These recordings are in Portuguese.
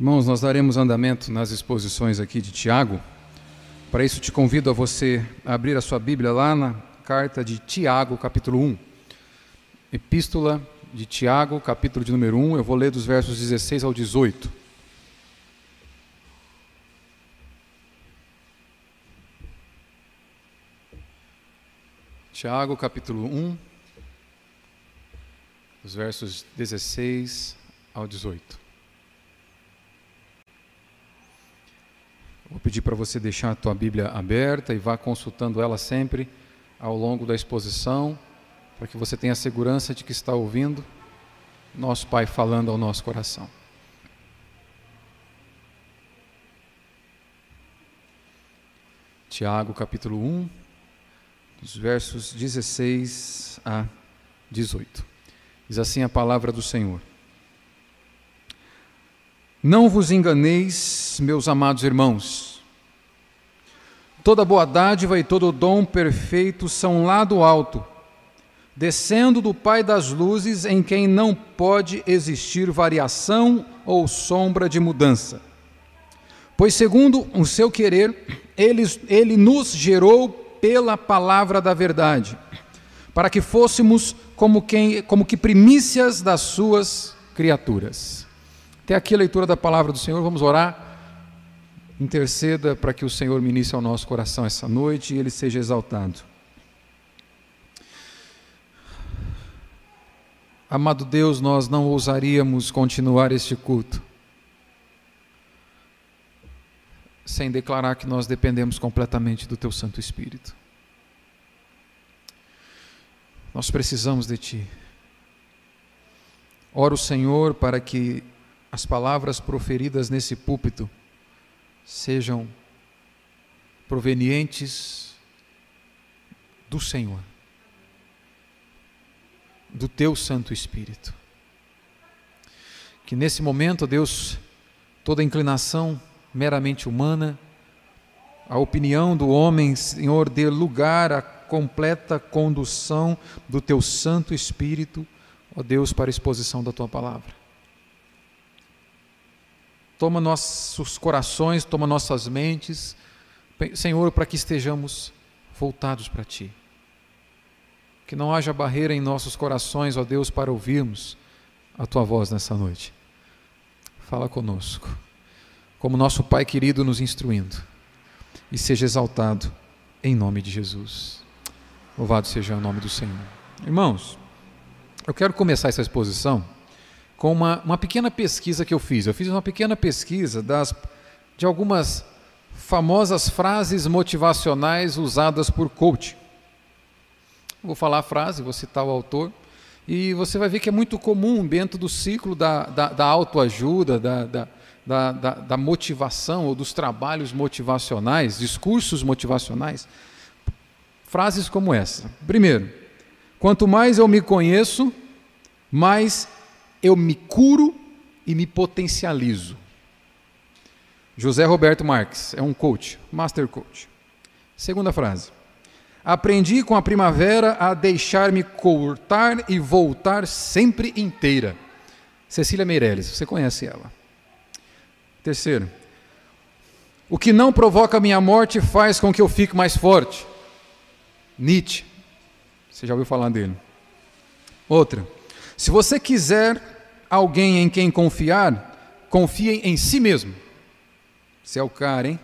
Irmãos, nós daremos andamento nas exposições aqui de Tiago. Para isso, te convido a você abrir a sua Bíblia lá na carta de Tiago, capítulo 1. Epístola de Tiago, capítulo de número 1. Eu vou ler dos versos 16 ao 18. Tiago, capítulo 1, dos versos 16 ao 18. Vou pedir para você deixar a tua Bíblia aberta e vá consultando ela sempre ao longo da exposição, para que você tenha a segurança de que está ouvindo nosso Pai falando ao nosso coração. Tiago capítulo 1, dos versos 16 a 18. Diz assim a palavra do Senhor. Não vos enganeis, meus amados irmãos. Toda boa dádiva e todo dom perfeito são lá do alto, descendo do Pai das luzes, em quem não pode existir variação ou sombra de mudança. Pois, segundo o seu querer, ele, ele nos gerou pela palavra da verdade, para que fôssemos como, quem, como que primícias das suas criaturas. Até aqui a leitura da palavra do Senhor, vamos orar. Interceda para que o Senhor ministre ao nosso coração essa noite e ele seja exaltado. Amado Deus, nós não ousaríamos continuar este culto sem declarar que nós dependemos completamente do Teu Santo Espírito. Nós precisamos de Ti. Oro, Senhor, para que as palavras proferidas nesse púlpito sejam provenientes do Senhor, do teu Santo Espírito. Que nesse momento, Deus, toda inclinação meramente humana, a opinião do homem, Senhor, dê lugar à completa condução do teu Santo Espírito, ó Deus, para a exposição da tua palavra. Toma nossos corações, toma nossas mentes, Senhor, para que estejamos voltados para Ti. Que não haja barreira em nossos corações, ó Deus, para ouvirmos a Tua voz nessa noite. Fala conosco, como nosso Pai querido nos instruindo, e seja exaltado em nome de Jesus. Louvado seja o nome do Senhor. Irmãos, eu quero começar essa exposição com uma, uma pequena pesquisa que eu fiz. Eu fiz uma pequena pesquisa das, de algumas famosas frases motivacionais usadas por coach. Vou falar a frase, vou citar o autor, e você vai ver que é muito comum dentro do ciclo da, da, da autoajuda, da, da, da, da motivação ou dos trabalhos motivacionais, discursos motivacionais, frases como essa. Primeiro, quanto mais eu me conheço, mais eu me curo e me potencializo. José Roberto Marques é um coach, master coach. Segunda frase. Aprendi com a primavera a deixar-me cortar e voltar sempre inteira. Cecília Meirelles, você conhece ela. Terceiro. O que não provoca minha morte faz com que eu fique mais forte. Nietzsche. Você já ouviu falar dele. Outra. Se você quiser alguém em quem confiar, confie em si mesmo. Você é o cara, hein?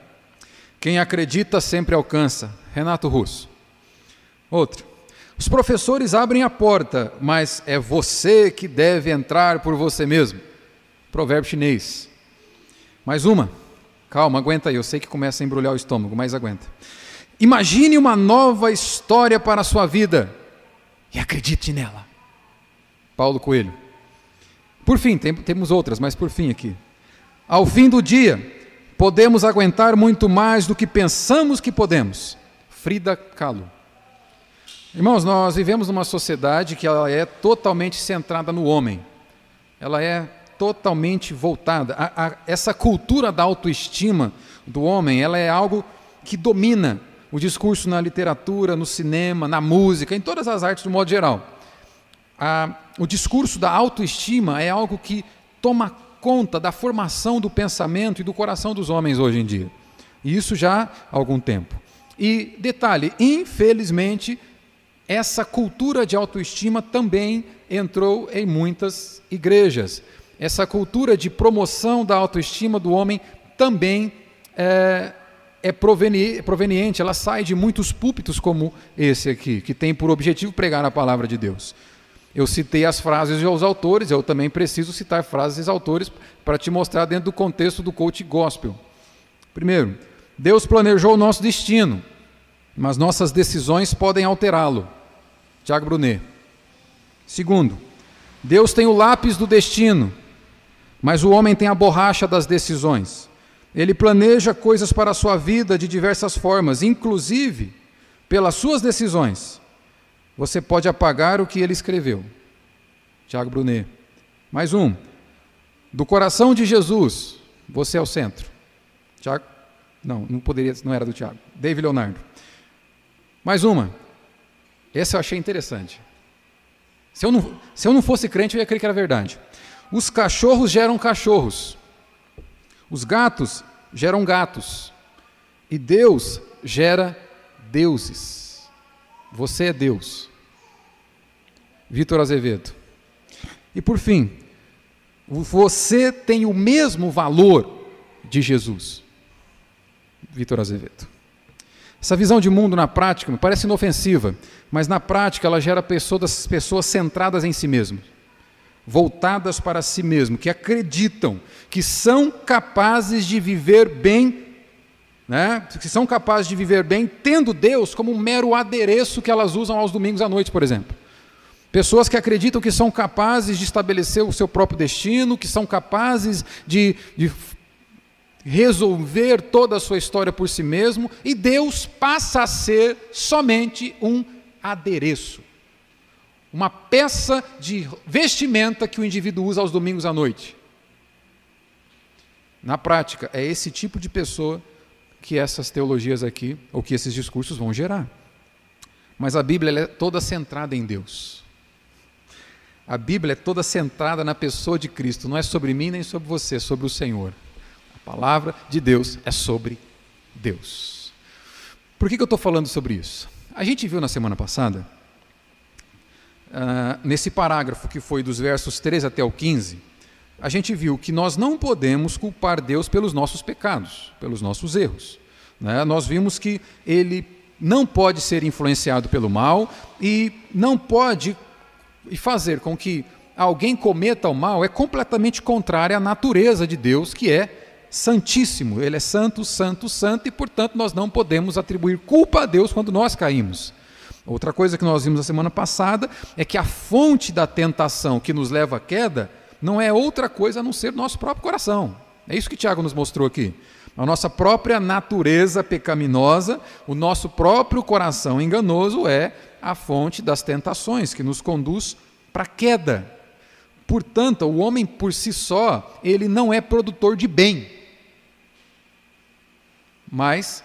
Quem acredita sempre alcança. Renato Russo. Outro. Os professores abrem a porta, mas é você que deve entrar por você mesmo. Provérbio chinês. Mais uma. Calma, aguenta aí. Eu sei que começa a embrulhar o estômago, mas aguenta. Imagine uma nova história para a sua vida e acredite nela. Paulo Coelho. Por fim, tem, temos outras, mas por fim aqui. Ao fim do dia, podemos aguentar muito mais do que pensamos que podemos. Frida Kahlo. Irmãos, nós vivemos numa sociedade que ela é totalmente centrada no homem. Ela é totalmente voltada. A, a, essa cultura da autoestima do homem, ela é algo que domina o discurso na literatura, no cinema, na música, em todas as artes do modo geral a, o discurso da autoestima é algo que toma conta da formação do pensamento e do coração dos homens hoje em dia. E isso já há algum tempo. E detalhe, infelizmente, essa cultura de autoestima também entrou em muitas igrejas. Essa cultura de promoção da autoestima do homem também é, é proveniente, ela sai de muitos púlpitos como esse aqui, que tem por objetivo pregar a palavra de Deus. Eu citei as frases dos autores, eu também preciso citar frases dos autores para te mostrar dentro do contexto do coach gospel. Primeiro, Deus planejou o nosso destino, mas nossas decisões podem alterá-lo. Tiago Brunet. Segundo, Deus tem o lápis do destino, mas o homem tem a borracha das decisões. Ele planeja coisas para a sua vida de diversas formas, inclusive pelas suas decisões. Você pode apagar o que ele escreveu. Tiago Brunet. Mais um. Do coração de Jesus, você é o centro. Tiago? Não, não poderia, não era do Tiago. David Leonardo. Mais uma. Essa eu achei interessante. Se eu, não, se eu não fosse crente, eu ia crer que era verdade. Os cachorros geram cachorros. Os gatos geram gatos. E Deus gera deuses. Você é Deus. Vitor Azevedo. E por fim, você tem o mesmo valor de Jesus. Vitor Azevedo. Essa visão de mundo na prática me parece inofensiva, mas na prática ela gera pessoas, pessoas centradas em si mesmas voltadas para si mesmo, que acreditam que são capazes de viver bem, né? que são capazes de viver bem tendo Deus como um mero adereço que elas usam aos domingos à noite, por exemplo. Pessoas que acreditam que são capazes de estabelecer o seu próprio destino, que são capazes de, de resolver toda a sua história por si mesmo, e Deus passa a ser somente um adereço uma peça de vestimenta que o indivíduo usa aos domingos à noite. Na prática, é esse tipo de pessoa que essas teologias aqui, ou que esses discursos vão gerar. Mas a Bíblia é toda centrada em Deus. A Bíblia é toda centrada na pessoa de Cristo, não é sobre mim nem sobre você, é sobre o Senhor. A palavra de Deus é sobre Deus. Por que, que eu estou falando sobre isso? A gente viu na semana passada uh, nesse parágrafo que foi dos versos 13 até o 15, a gente viu que nós não podemos culpar Deus pelos nossos pecados, pelos nossos erros. Né? Nós vimos que ele não pode ser influenciado pelo mal e não pode fazer com que alguém cometa o mal é completamente contrário à natureza de Deus, que é santíssimo. Ele é santo, santo, santo e, portanto, nós não podemos atribuir culpa a Deus quando nós caímos. Outra coisa que nós vimos na semana passada é que a fonte da tentação que nos leva à queda não é outra coisa a não ser nosso próprio coração. É isso que Tiago nos mostrou aqui. A nossa própria natureza pecaminosa, o nosso próprio coração enganoso é a fonte das tentações que nos conduz para a queda. Portanto, o homem por si só, ele não é produtor de bem, mas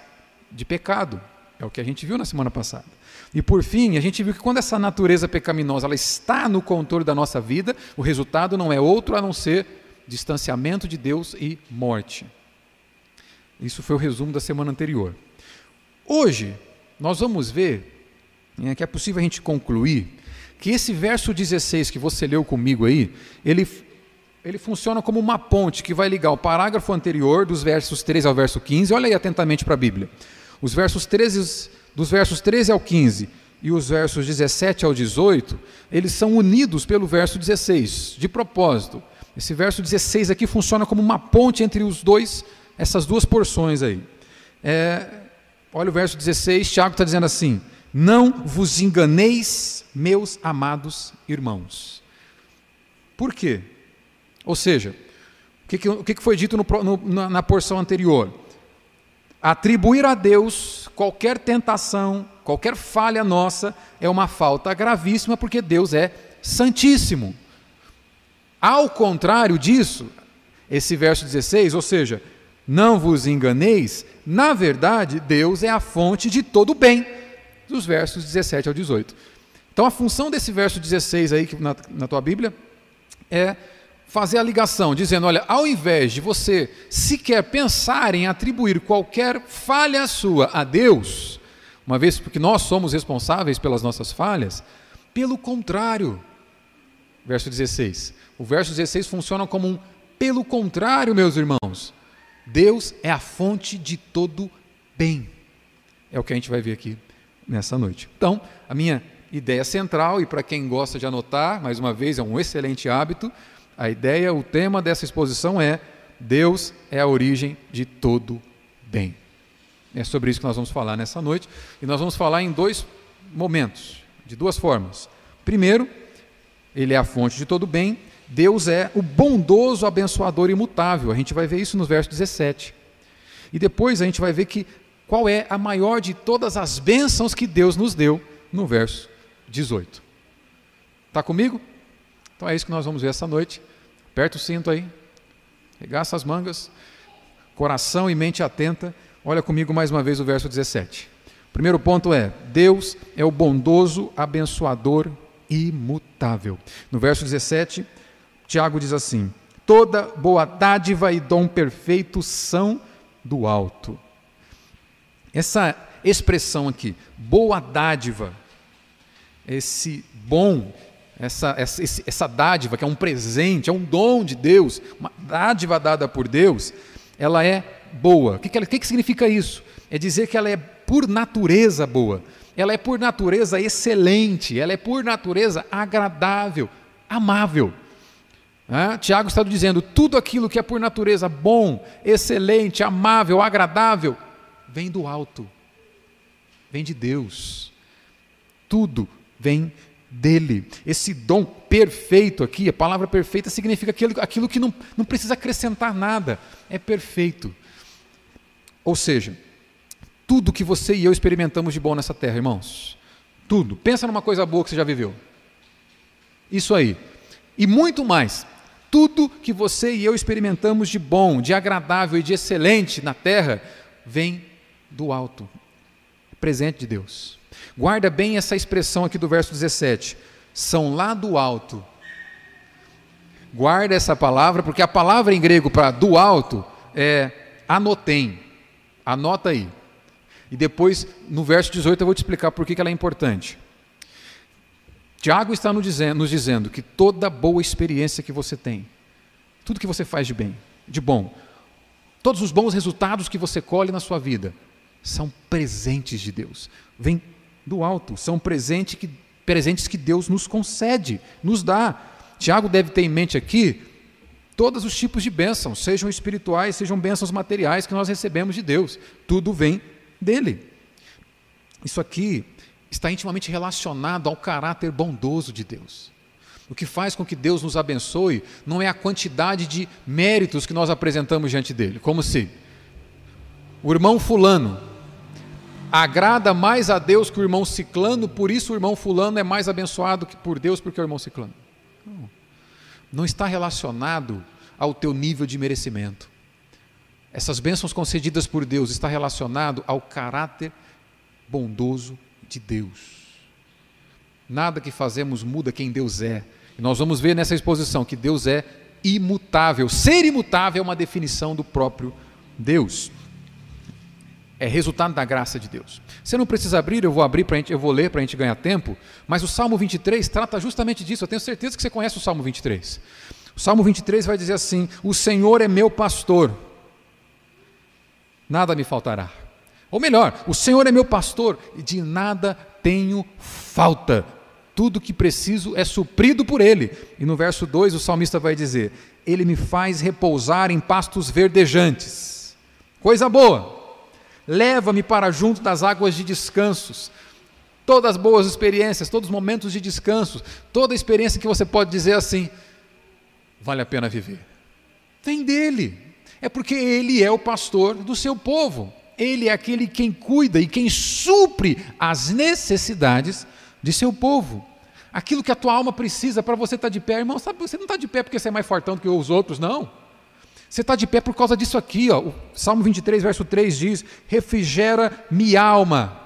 de pecado. É o que a gente viu na semana passada. E por fim, a gente viu que quando essa natureza pecaminosa ela está no controle da nossa vida, o resultado não é outro a não ser distanciamento de Deus e morte. Isso foi o resumo da semana anterior. Hoje, nós vamos ver é, que é possível a gente concluir que esse verso 16 que você leu comigo aí, ele, ele funciona como uma ponte que vai ligar o parágrafo anterior, dos versos 13 ao verso 15. Olha aí atentamente para a Bíblia. Os versos 13 dos versos 13 ao 15 e os versos 17 ao 18, eles são unidos pelo verso 16, de propósito. Esse verso 16 aqui funciona como uma ponte entre os dois, essas duas porções aí. É, olha o verso 16, Tiago está dizendo assim: Não vos enganeis, meus amados irmãos. Por quê? Ou seja, o que, o que foi dito no, no, na porção anterior? Atribuir a Deus qualquer tentação, qualquer falha nossa, é uma falta gravíssima, porque Deus é santíssimo. Ao contrário disso, esse verso 16, ou seja, não vos enganeis, na verdade, Deus é a fonte de todo o bem, dos versos 17 ao 18. Então, a função desse verso 16 aí na, na tua Bíblia é fazer a ligação, dizendo: olha, ao invés de você sequer pensar em atribuir qualquer falha sua a Deus, uma vez porque nós somos responsáveis pelas nossas falhas, pelo contrário, verso 16. O verso 16 funciona como um pelo contrário, meus irmãos. Deus é a fonte de todo bem. É o que a gente vai ver aqui nessa noite. Então, a minha ideia central, e para quem gosta de anotar, mais uma vez, é um excelente hábito, a ideia, o tema dessa exposição é Deus é a origem de todo bem. É sobre isso que nós vamos falar nessa noite. E nós vamos falar em dois momentos, de duas formas. Primeiro, ele é a fonte de todo bem. Deus é o bondoso abençoador imutável. A gente vai ver isso no verso 17. E depois a gente vai ver que qual é a maior de todas as bênçãos que Deus nos deu no verso 18. Está comigo? Então é isso que nós vamos ver essa noite. Aperta o cinto aí, regaça as mangas, coração e mente atenta. Olha comigo mais uma vez o verso 17. O primeiro ponto é: Deus é o bondoso, abençoador, imutável. No verso 17, Tiago diz assim: Toda boa dádiva e dom perfeito são do alto. Essa expressão aqui, boa dádiva, esse bom essa, essa, essa dádiva, que é um presente, é um dom de Deus, uma dádiva dada por Deus, ela é boa. O que, que, que significa isso? É dizer que ela é por natureza boa, ela é por natureza excelente, ela é por natureza agradável, amável. Ah, Tiago está dizendo: tudo aquilo que é por natureza bom, excelente, amável, agradável, vem do alto, vem de Deus. Tudo vem dele. Esse dom perfeito aqui, a palavra perfeita significa aquilo, aquilo que não, não precisa acrescentar nada, é perfeito. Ou seja, tudo que você e eu experimentamos de bom nessa terra, irmãos, tudo. Pensa numa coisa boa que você já viveu. Isso aí. E muito mais. Tudo que você e eu experimentamos de bom, de agradável e de excelente na terra, vem do alto, presente de Deus. Guarda bem essa expressão aqui do verso 17. São lá do alto. Guarda essa palavra, porque a palavra em grego para do alto é anotem. Anota aí. E depois, no verso 18, eu vou te explicar por que ela é importante. Tiago está nos dizendo, nos dizendo que toda boa experiência que você tem, tudo que você faz de bem, de bom, todos os bons resultados que você colhe na sua vida, são presentes de Deus. Vem do alto, são presente que, presentes que Deus nos concede, nos dá. Tiago deve ter em mente aqui todos os tipos de bênçãos, sejam espirituais, sejam bênçãos materiais que nós recebemos de Deus. Tudo vem dele. Isso aqui está intimamente relacionado ao caráter bondoso de Deus. O que faz com que Deus nos abençoe não é a quantidade de méritos que nós apresentamos diante dele, como se o irmão Fulano agrada mais a Deus que o irmão ciclano, por isso o irmão fulano é mais abençoado que por Deus porque o irmão ciclano. Não, não está relacionado ao teu nível de merecimento. Essas bênçãos concedidas por Deus está relacionado ao caráter bondoso de Deus. Nada que fazemos muda quem Deus é. E nós vamos ver nessa exposição que Deus é imutável. Ser imutável é uma definição do próprio Deus é resultado da graça de Deus. Você não precisa abrir, eu vou abrir para eu vou ler para a gente ganhar tempo, mas o Salmo 23 trata justamente disso. Eu tenho certeza que você conhece o Salmo 23. O Salmo 23 vai dizer assim: O Senhor é meu pastor, nada me faltará. Ou melhor, o Senhor é meu pastor e de nada tenho falta. Tudo que preciso é suprido por Ele. E no verso 2 o salmista vai dizer: Ele me faz repousar em pastos verdejantes. Coisa boa leva-me para junto das águas de descansos. Todas as boas experiências, todos os momentos de descanso, toda experiência que você pode dizer assim, vale a pena viver. Vem dele. É porque ele é o pastor do seu povo. Ele é aquele quem cuida e quem supre as necessidades de seu povo. Aquilo que a tua alma precisa para você estar de pé, irmão, sabe, você não está de pé porque você é mais fortão do que os outros, não. Você está de pé por causa disso aqui, ó. o Salmo 23, verso 3 diz: Refrigera-me alma,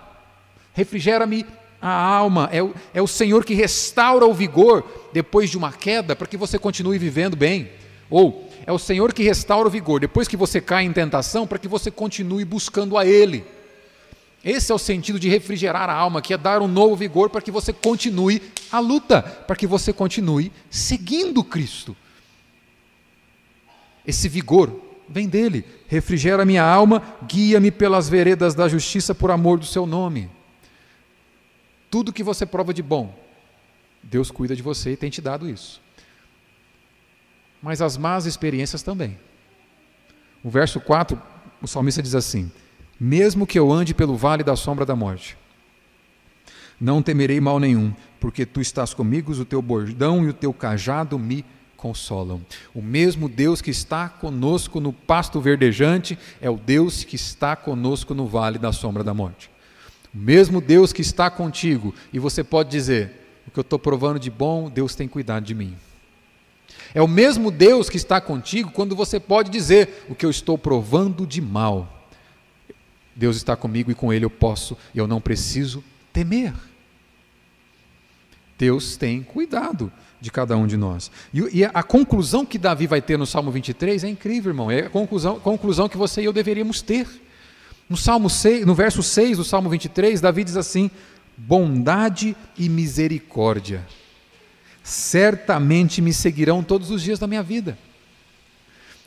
refrigera-me a alma, é o, é o Senhor que restaura o vigor depois de uma queda para que você continue vivendo bem. Ou é o Senhor que restaura o vigor depois que você cai em tentação para que você continue buscando a Ele. Esse é o sentido de refrigerar a alma, que é dar um novo vigor para que você continue a luta, para que você continue seguindo Cristo. Esse vigor vem dele. Refrigera minha alma, guia-me pelas veredas da justiça por amor do seu nome. Tudo que você prova de bom, Deus cuida de você e tem te dado isso. Mas as más experiências também. O verso 4, o salmista diz assim: mesmo que eu ande pelo vale da sombra da morte. Não temerei mal nenhum, porque tu estás comigo, o teu bordão e o teu cajado me consolam. O mesmo Deus que está conosco no pasto verdejante é o Deus que está conosco no vale da sombra da morte. O mesmo Deus que está contigo, e você pode dizer: o que eu estou provando de bom, Deus tem cuidado de mim. É o mesmo Deus que está contigo quando você pode dizer: o que eu estou provando de mal, Deus está comigo e com Ele eu posso, eu não preciso temer. Deus tem cuidado de cada um de nós. E, e, a conclusão que Davi vai ter no Salmo 23 é incrível, irmão. É a conclusão, conclusão que você e eu deveríamos ter. No, Salmo 6, no verso 6 do Salmo 23, Davi diz assim: Bondade e misericórdia certamente me seguirão todos os dias da minha vida.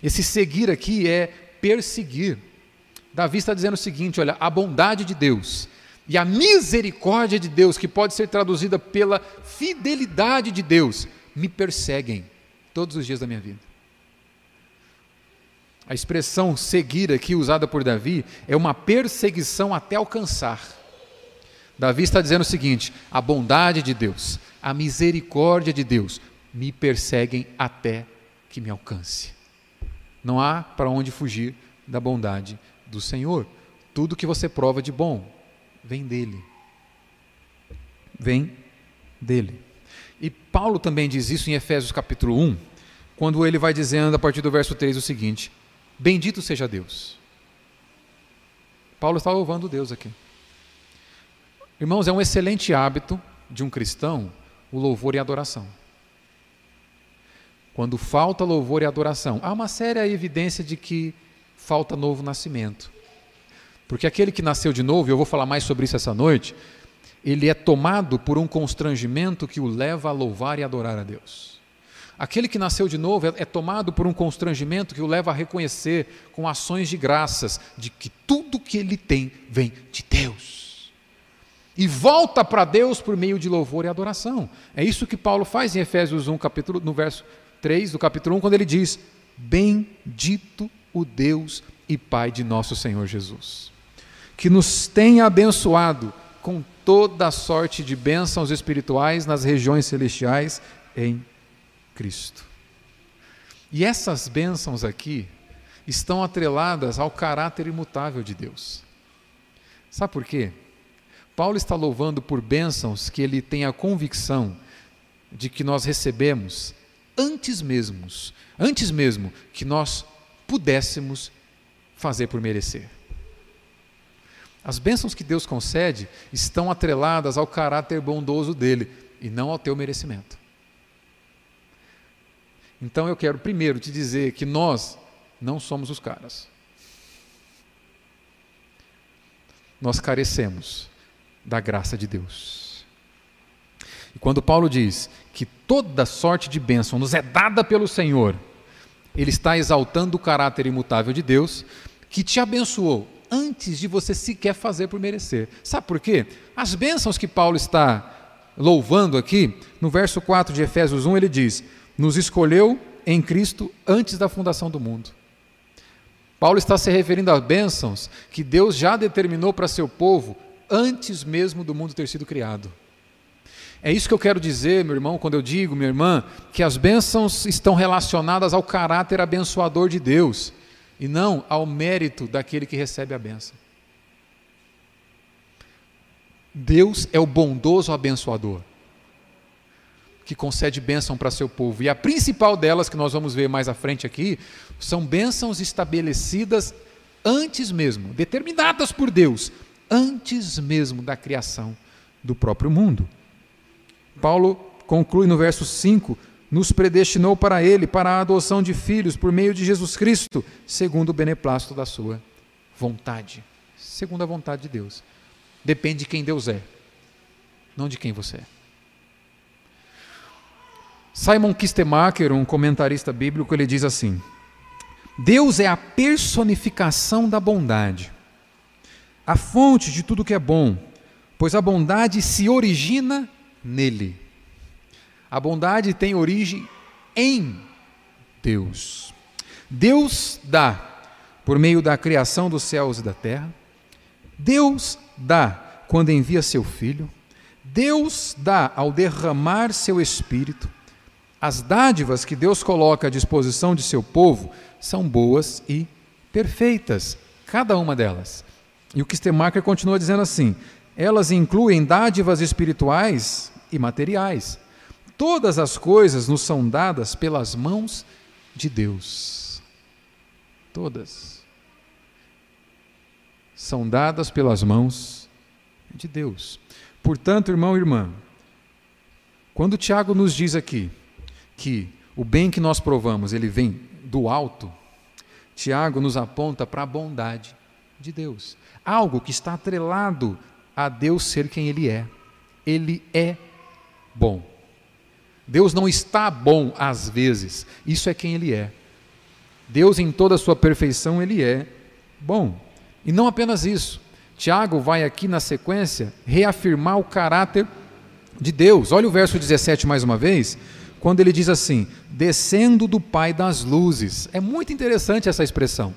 Esse seguir aqui é perseguir. Davi está dizendo o seguinte: olha, a bondade de Deus e a misericórdia de Deus, que pode ser traduzida pela fidelidade de Deus, me perseguem todos os dias da minha vida. A expressão seguir aqui usada por Davi é uma perseguição até alcançar. Davi está dizendo o seguinte: a bondade de Deus, a misericórdia de Deus me perseguem até que me alcance. Não há para onde fugir da bondade do Senhor. Tudo que você prova de bom vem dele. Vem dele. E Paulo também diz isso em Efésios capítulo 1, quando ele vai dizendo a partir do verso 3 o seguinte: Bendito seja Deus. Paulo está louvando Deus aqui. Irmãos, é um excelente hábito de um cristão o louvor e a adoração. Quando falta louvor e adoração, há uma séria evidência de que falta novo nascimento. Porque aquele que nasceu de novo, e eu vou falar mais sobre isso essa noite, ele é tomado por um constrangimento que o leva a louvar e adorar a Deus. Aquele que nasceu de novo é, é, tomado por um constrangimento que o leva a reconhecer com ações de graças de que tudo que ele tem vem de Deus. E volta para Deus por meio de louvor e adoração. É isso que Paulo faz em Efésios 1, capítulo, no verso 3 do capítulo 1, quando ele diz: Bendito o Deus e Pai de nosso Senhor Jesus, que nos tem abençoado com toda sorte de bênçãos espirituais nas regiões celestiais em Cristo. E essas bênçãos aqui estão atreladas ao caráter imutável de Deus. Sabe por quê? Paulo está louvando por bênçãos que ele tem a convicção de que nós recebemos antes mesmo, antes mesmo que nós pudéssemos fazer por merecer. As bênçãos que Deus concede estão atreladas ao caráter bondoso dele e não ao teu merecimento. Então eu quero primeiro te dizer que nós não somos os caras. Nós carecemos da graça de Deus. E quando Paulo diz que toda sorte de bênção nos é dada pelo Senhor, ele está exaltando o caráter imutável de Deus, que te abençoou antes de você sequer fazer por merecer. Sabe por quê? As bênçãos que Paulo está louvando aqui, no verso 4 de Efésios 1, ele diz: Nos escolheu em Cristo antes da fundação do mundo. Paulo está se referindo às bênçãos que Deus já determinou para seu povo antes mesmo do mundo ter sido criado. É isso que eu quero dizer, meu irmão, quando eu digo, minha irmã, que as bênçãos estão relacionadas ao caráter abençoador de Deus e não ao mérito daquele que recebe a bênção. Deus é o bondoso abençoador que concede bênção para seu povo. E a principal delas, que nós vamos ver mais à frente aqui, são bênçãos estabelecidas antes mesmo, determinadas por Deus, antes mesmo da criação do próprio mundo. Paulo conclui no verso 5: nos predestinou para Ele, para a adoção de filhos por meio de Jesus Cristo, segundo o beneplácito da Sua vontade. Segundo a vontade de Deus. Depende de quem Deus é, não de quem você é. Simon Kistemacher, um comentarista bíblico, ele diz assim: Deus é a personificação da bondade, a fonte de tudo que é bom, pois a bondade se origina nele. A bondade tem origem em Deus. Deus dá por meio da criação dos céus e da terra. Deus dá quando envia seu filho. Deus dá ao derramar seu espírito. As dádivas que Deus coloca à disposição de seu povo são boas e perfeitas, cada uma delas. E o Kistemacher continua dizendo assim: elas incluem dádivas espirituais e materiais. Todas as coisas nos são dadas pelas mãos de Deus. Todas. São dadas pelas mãos de Deus. Portanto, irmão e irmã, quando Tiago nos diz aqui que o bem que nós provamos, ele vem do alto, Tiago nos aponta para a bondade de Deus. Algo que está atrelado a Deus ser quem ele é. Ele é bom. Deus não está bom às vezes, isso é quem Ele é. Deus, em toda a sua perfeição, Ele é bom. E não apenas isso. Tiago vai aqui na sequência reafirmar o caráter de Deus. Olha o verso 17 mais uma vez, quando ele diz assim: descendo do Pai das luzes. É muito interessante essa expressão.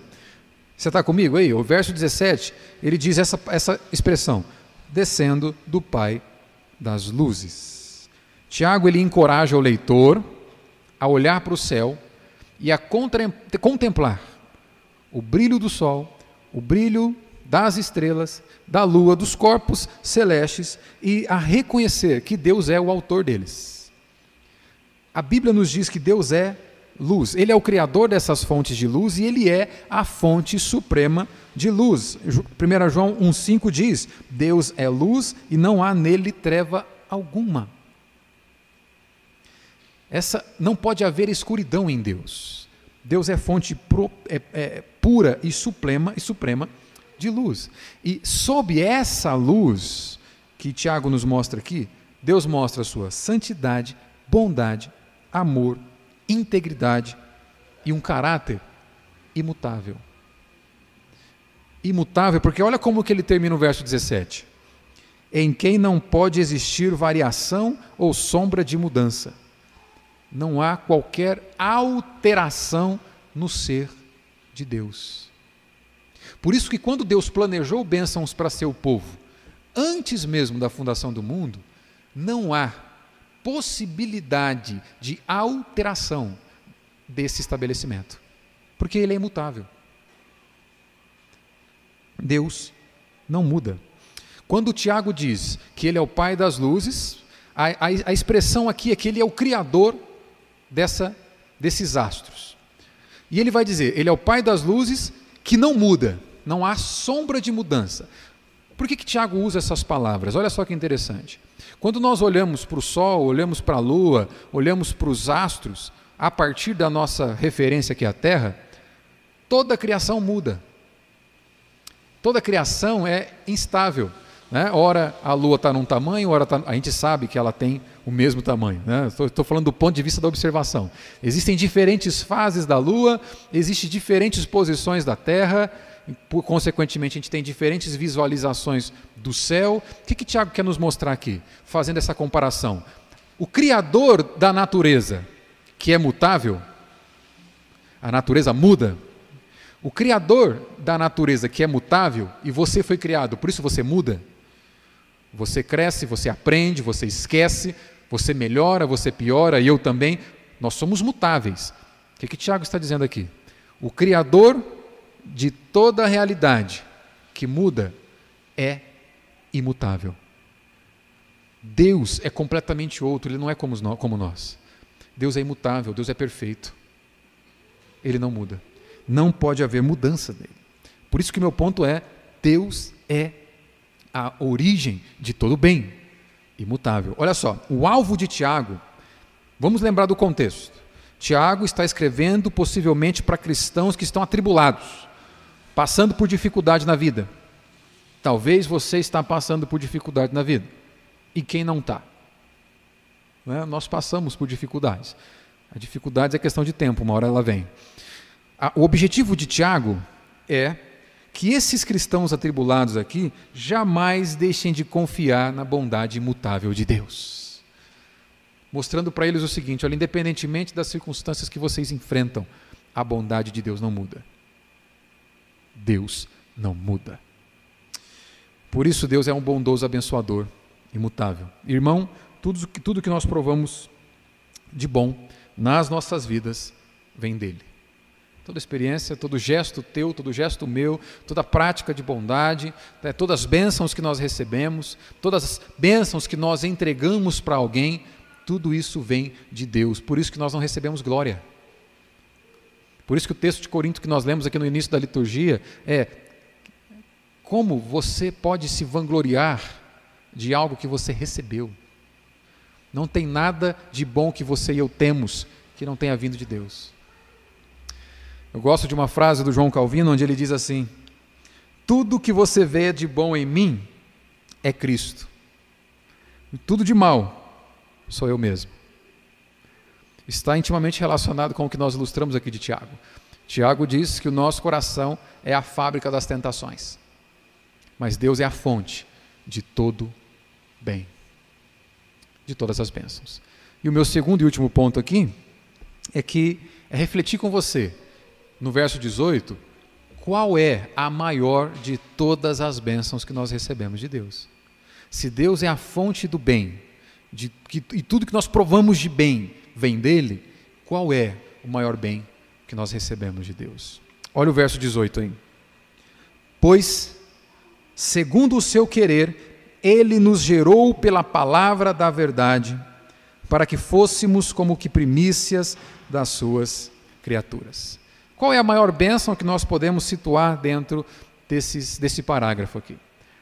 Você está comigo aí? O verso 17, ele diz essa, essa expressão: descendo do Pai das luzes. Tiago ele encoraja o leitor a olhar para o céu e a contemplar o brilho do sol, o brilho das estrelas, da lua, dos corpos celestes e a reconhecer que Deus é o autor deles. A Bíblia nos diz que Deus é luz, Ele é o criador dessas fontes de luz e Ele é a fonte suprema de luz. 1 João 1,5 diz: Deus é luz e não há nele treva alguma. Essa não pode haver escuridão em Deus. Deus é fonte pro, é, é, pura e suprema e suprema de luz. E sob essa luz que Tiago nos mostra aqui, Deus mostra a sua santidade, bondade, amor, integridade e um caráter imutável. Imutável, porque olha como que ele termina o verso 17. Em quem não pode existir variação ou sombra de mudança não há qualquer alteração no ser de Deus. Por isso que quando Deus planejou bênçãos para seu povo, antes mesmo da fundação do mundo, não há possibilidade de alteração desse estabelecimento, porque ele é imutável. Deus não muda. Quando Tiago diz que ele é o Pai das luzes, a, a, a expressão aqui é que ele é o Criador dessa, desses astros. E ele vai dizer: Ele é o Pai das luzes que não muda, não há sombra de mudança. Por que, que Tiago usa essas palavras? Olha só que interessante. Quando nós olhamos para o Sol, olhamos para a Lua, olhamos para os astros, a partir da nossa referência que é a Terra, toda a criação muda. Toda a criação é instável. Né? Ora a Lua está num tamanho, ora tá... a gente sabe que ela tem o mesmo tamanho. Né? Estou falando do ponto de vista da observação. Existem diferentes fases da Lua, existem diferentes posições da Terra, por, consequentemente, a gente tem diferentes visualizações do céu. O que, que Tiago quer nos mostrar aqui, fazendo essa comparação? O Criador da natureza, que é mutável, a natureza muda. O Criador da natureza, que é mutável, e você foi criado, por isso você muda. Você cresce, você aprende, você esquece, você melhora, você piora, e eu também. Nós somos mutáveis. O que, que Tiago está dizendo aqui? O Criador de toda a realidade que muda é imutável. Deus é completamente outro, ele não é como nós. Deus é imutável, Deus é perfeito. Ele não muda. Não pode haver mudança nele. Por isso que meu ponto é: Deus é a origem de todo bem. Imutável. Olha só, o alvo de Tiago, vamos lembrar do contexto. Tiago está escrevendo possivelmente para cristãos que estão atribulados, passando por dificuldade na vida. Talvez você está passando por dificuldade na vida. E quem não está? Né? Nós passamos por dificuldades. A dificuldade é questão de tempo, uma hora ela vem. O objetivo de Tiago é que esses cristãos atribulados aqui jamais deixem de confiar na bondade imutável de Deus. Mostrando para eles o seguinte: olha, independentemente das circunstâncias que vocês enfrentam, a bondade de Deus não muda. Deus não muda. Por isso, Deus é um bondoso abençoador, imutável. Irmão, tudo, tudo que nós provamos de bom nas nossas vidas vem dele. Toda experiência, todo gesto teu, todo gesto meu, toda prática de bondade, né, todas as bênçãos que nós recebemos, todas as bênçãos que nós entregamos para alguém, tudo isso vem de Deus. Por isso que nós não recebemos glória. Por isso que o texto de Corinto que nós lemos aqui no início da liturgia é como você pode se vangloriar de algo que você recebeu. Não tem nada de bom que você e eu temos que não tenha vindo de Deus. Eu gosto de uma frase do João Calvino onde ele diz assim: Tudo que você vê de bom em mim é Cristo. E tudo de mal sou eu mesmo. Está intimamente relacionado com o que nós ilustramos aqui de Tiago. Tiago diz que o nosso coração é a fábrica das tentações. Mas Deus é a fonte de todo bem de todas as bênçãos. E o meu segundo e último ponto aqui é que é refletir com você, no verso 18, qual é a maior de todas as bênçãos que nós recebemos de Deus. Se Deus é a fonte do bem, de, que, e tudo que nós provamos de bem vem dele, qual é o maior bem que nós recebemos de Deus? Olha o verso 18 aí. Pois, segundo o seu querer, ele nos gerou pela palavra da verdade, para que fôssemos como que primícias das suas criaturas. Qual é a maior bênção que nós podemos situar dentro desses, desse parágrafo aqui?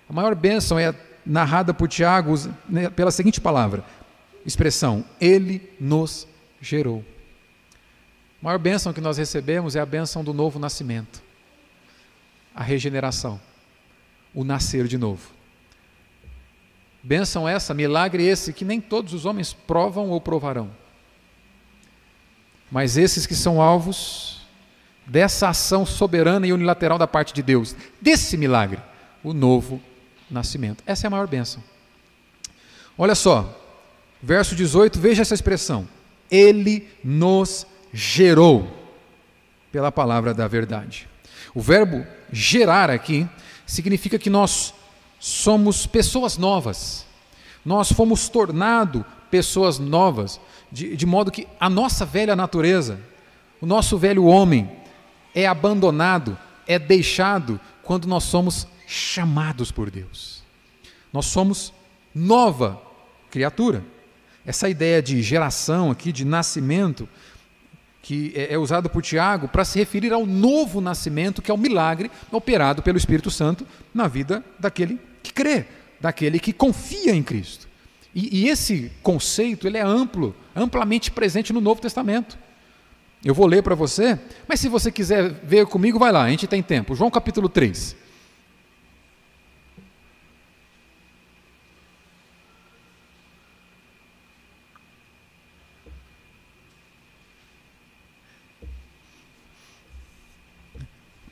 A maior bênção é narrada por Tiago né, pela seguinte palavra, expressão: Ele nos gerou. A maior bênção que nós recebemos é a bênção do novo nascimento, a regeneração, o nascer de novo. Bênção essa, milagre esse, que nem todos os homens provam ou provarão. Mas esses que são alvos dessa ação soberana e unilateral da parte de Deus, desse milagre, o novo nascimento. Essa é a maior bênção. Olha só, verso 18, veja essa expressão. Ele nos gerou pela palavra da verdade. O verbo gerar aqui significa que nós somos pessoas novas. Nós fomos tornados pessoas novas, de, de modo que a nossa velha natureza, o nosso velho homem, é abandonado, é deixado quando nós somos chamados por Deus. Nós somos nova criatura. Essa ideia de geração aqui, de nascimento, que é, é usado por Tiago para se referir ao novo nascimento, que é o milagre operado pelo Espírito Santo na vida daquele que crê, daquele que confia em Cristo. E, e, esse conceito ele é amplo, amplamente presente no Novo Testamento. Eu vou ler para você, mas se você quiser ver comigo, vai lá, a gente tem tempo. João capítulo 3.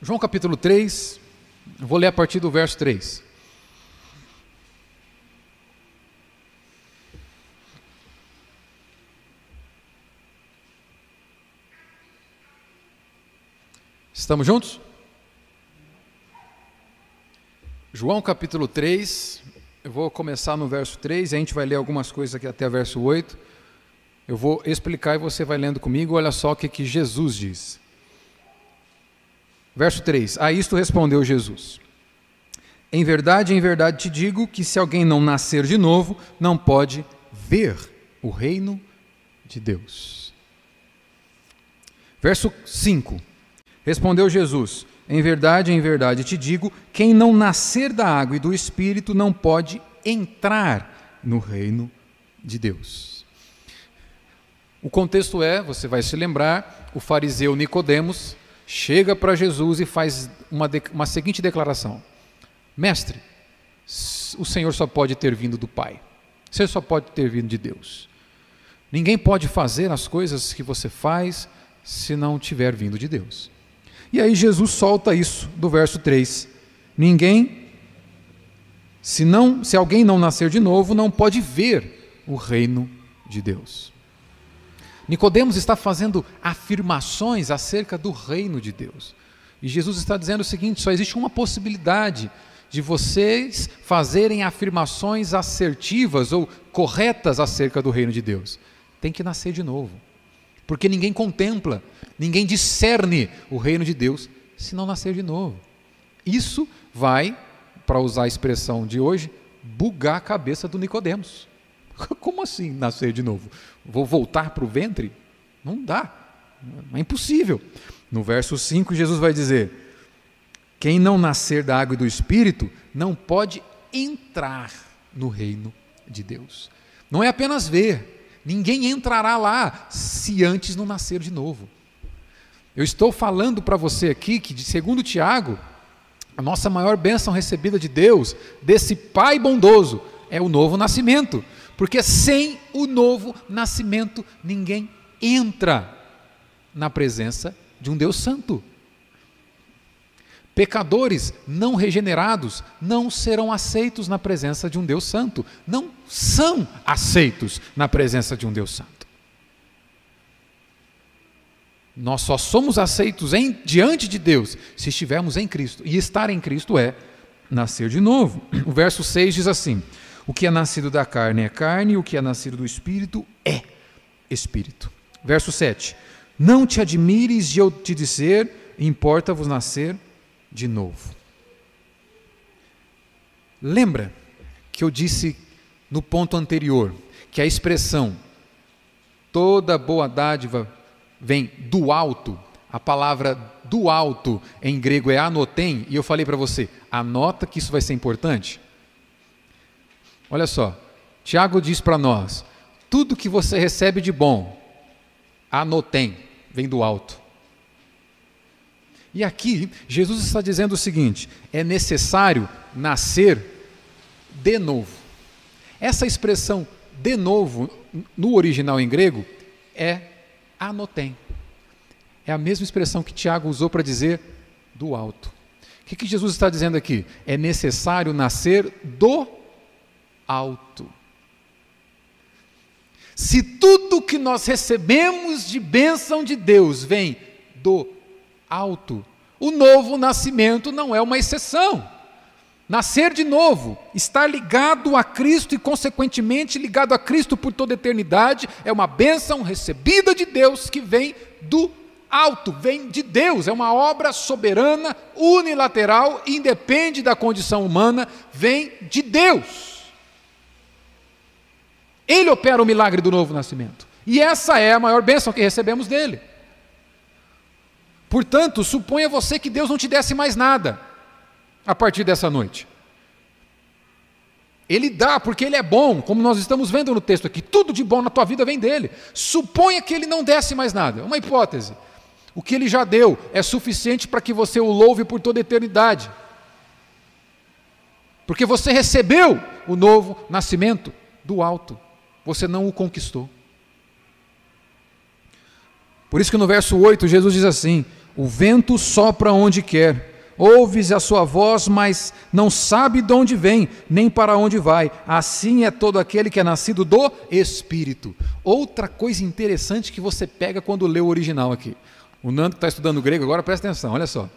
João capítulo 3, vou ler a partir do verso 3. Estamos juntos? João capítulo 3, eu vou começar no verso 3, e a gente vai ler algumas coisas aqui até o verso 8. Eu vou explicar e você vai lendo comigo, olha só o que, que Jesus diz. Verso 3: A isto respondeu Jesus: Em verdade, em verdade te digo que se alguém não nascer de novo, não pode ver o reino de Deus. Verso 5: Respondeu Jesus: Em verdade, em verdade te digo: quem não nascer da água e do espírito não pode entrar no reino de Deus. O contexto é, você vai se lembrar, o fariseu Nicodemos chega para Jesus e faz uma, uma seguinte declaração: Mestre, o Senhor só pode ter vindo do Pai. Você só pode ter vindo de Deus. Ninguém pode fazer as coisas que você faz se não tiver vindo de Deus. E aí Jesus solta isso do verso 3. Ninguém se não, se alguém não nascer de novo, não pode ver o reino de Deus. Nicodemos está fazendo afirmações acerca do reino de Deus. E Jesus está dizendo o seguinte: só existe uma possibilidade de vocês fazerem afirmações assertivas ou corretas acerca do reino de Deus. Tem que nascer de novo. Porque ninguém contempla, ninguém discerne o reino de Deus se não nascer de novo. Isso vai, para usar a expressão de hoje, bugar a cabeça do Nicodemos. Como assim nascer de novo? Vou voltar para o ventre? Não dá. É impossível. No verso 5, Jesus vai dizer: quem não nascer da água e do espírito não pode entrar no reino de Deus. Não é apenas ver, ninguém entrará lá se antes não nascer de novo. Eu estou falando para você aqui que, de segundo Tiago, a nossa maior bênção recebida de Deus, desse Pai bondoso, é o novo nascimento. Porque sem o novo nascimento, ninguém entra na presença de um Deus Santo. Pecadores não regenerados não serão aceitos na presença de um Deus Santo. Não são aceitos na presença de um Deus Santo. Nós só somos aceitos em, diante de Deus se estivermos em Cristo. E estar em Cristo é nascer de novo. O verso 6 diz assim: O que é nascido da carne é carne, o que é nascido do espírito é espírito. Verso 7: Não te admires de eu te dizer, importa-vos nascer de novo. Lembra que eu disse no ponto anterior que a expressão toda boa dádiva vem do alto. A palavra do alto em grego é anotem, e eu falei para você, anota que isso vai ser importante. Olha só, Tiago diz para nós: tudo que você recebe de bom, anotem, vem do alto. E aqui, Jesus está dizendo o seguinte: é necessário nascer de novo. Essa expressão de novo, no original em grego, é anotem. É a mesma expressão que Tiago usou para dizer do alto. O que, que Jesus está dizendo aqui? É necessário nascer do alto. Se tudo que nós recebemos de bênção de Deus vem do alto. O novo nascimento não é uma exceção. Nascer de novo, estar ligado a Cristo e, consequentemente, ligado a Cristo por toda eternidade, é uma bênção recebida de Deus que vem do alto, vem de Deus, é uma obra soberana, unilateral, independe da condição humana, vem de Deus. Ele opera o milagre do novo nascimento. E essa é a maior bênção que recebemos dele. Portanto, suponha você que Deus não te desse mais nada a partir dessa noite. Ele dá porque ele é bom, como nós estamos vendo no texto aqui. Tudo de bom na tua vida vem dele. Suponha que ele não desse mais nada. Uma hipótese. O que ele já deu é suficiente para que você o louve por toda a eternidade. Porque você recebeu o novo nascimento do alto. Você não o conquistou. Por isso que no verso 8 Jesus diz assim: o vento sopra onde quer, ouves a sua voz, mas não sabe de onde vem, nem para onde vai. Assim é todo aquele que é nascido do Espírito. Outra coisa interessante que você pega quando lê o original aqui. O Nando está estudando grego agora, presta atenção, olha só.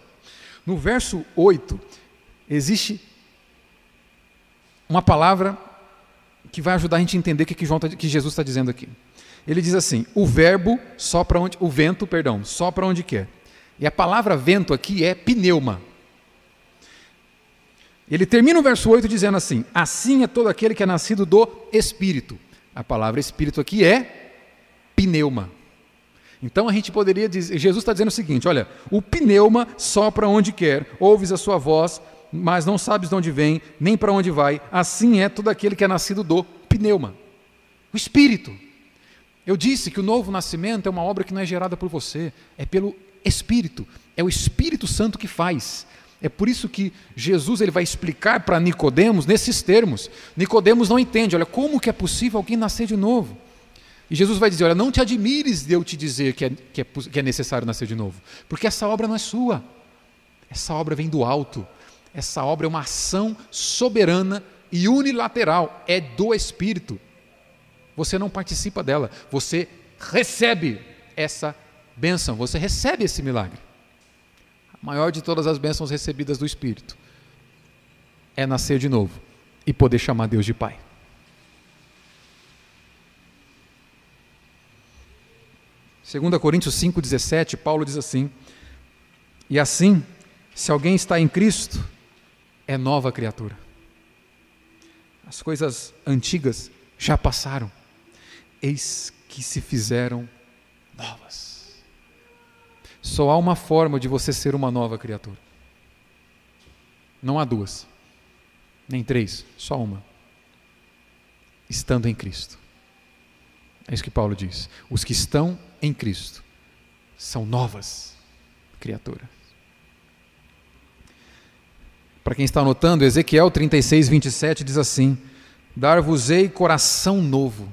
No verso 8, existe uma palavra que vai ajudar a gente a entender o que, João tá, que Jesus está dizendo aqui. Ele diz assim: o verbo sopra onde, o vento, perdão, sopra onde quer. E a palavra vento aqui é pneuma. Ele termina o verso 8 dizendo assim: Assim é todo aquele que é nascido do Espírito. A palavra Espírito aqui é pneuma. Então a gente poderia dizer, Jesus está dizendo o seguinte: olha, o pneuma sopra onde quer, ouves a sua voz, mas não sabes de onde vem, nem para onde vai. Assim é todo aquele que é nascido do pneuma, o espírito. Eu disse que o novo nascimento é uma obra que não é gerada por você, é pelo espírito. É o Espírito Santo que faz. É por isso que Jesus ele vai explicar para Nicodemos nesses termos. Nicodemos não entende, olha, como que é possível alguém nascer de novo? E Jesus vai dizer, olha, não te admires de eu te dizer que é, que é, que é necessário nascer de novo, porque essa obra não é sua. Essa obra vem do alto. Essa obra é uma ação soberana e unilateral, é do Espírito. Você não participa dela, você recebe essa bênção, você recebe esse milagre maior de todas as bênçãos recebidas do Espírito é nascer de novo e poder chamar Deus de Pai. Segunda Coríntios 5:17, Paulo diz assim: E assim, se alguém está em Cristo, é nova criatura. As coisas antigas já passaram, eis que se fizeram novas. Só há uma forma de você ser uma nova criatura. Não há duas, nem três, só uma. Estando em Cristo. É isso que Paulo diz. Os que estão em Cristo são novas criaturas. Para quem está anotando, Ezequiel 36, 27 diz assim: Dar-vos-ei coração novo,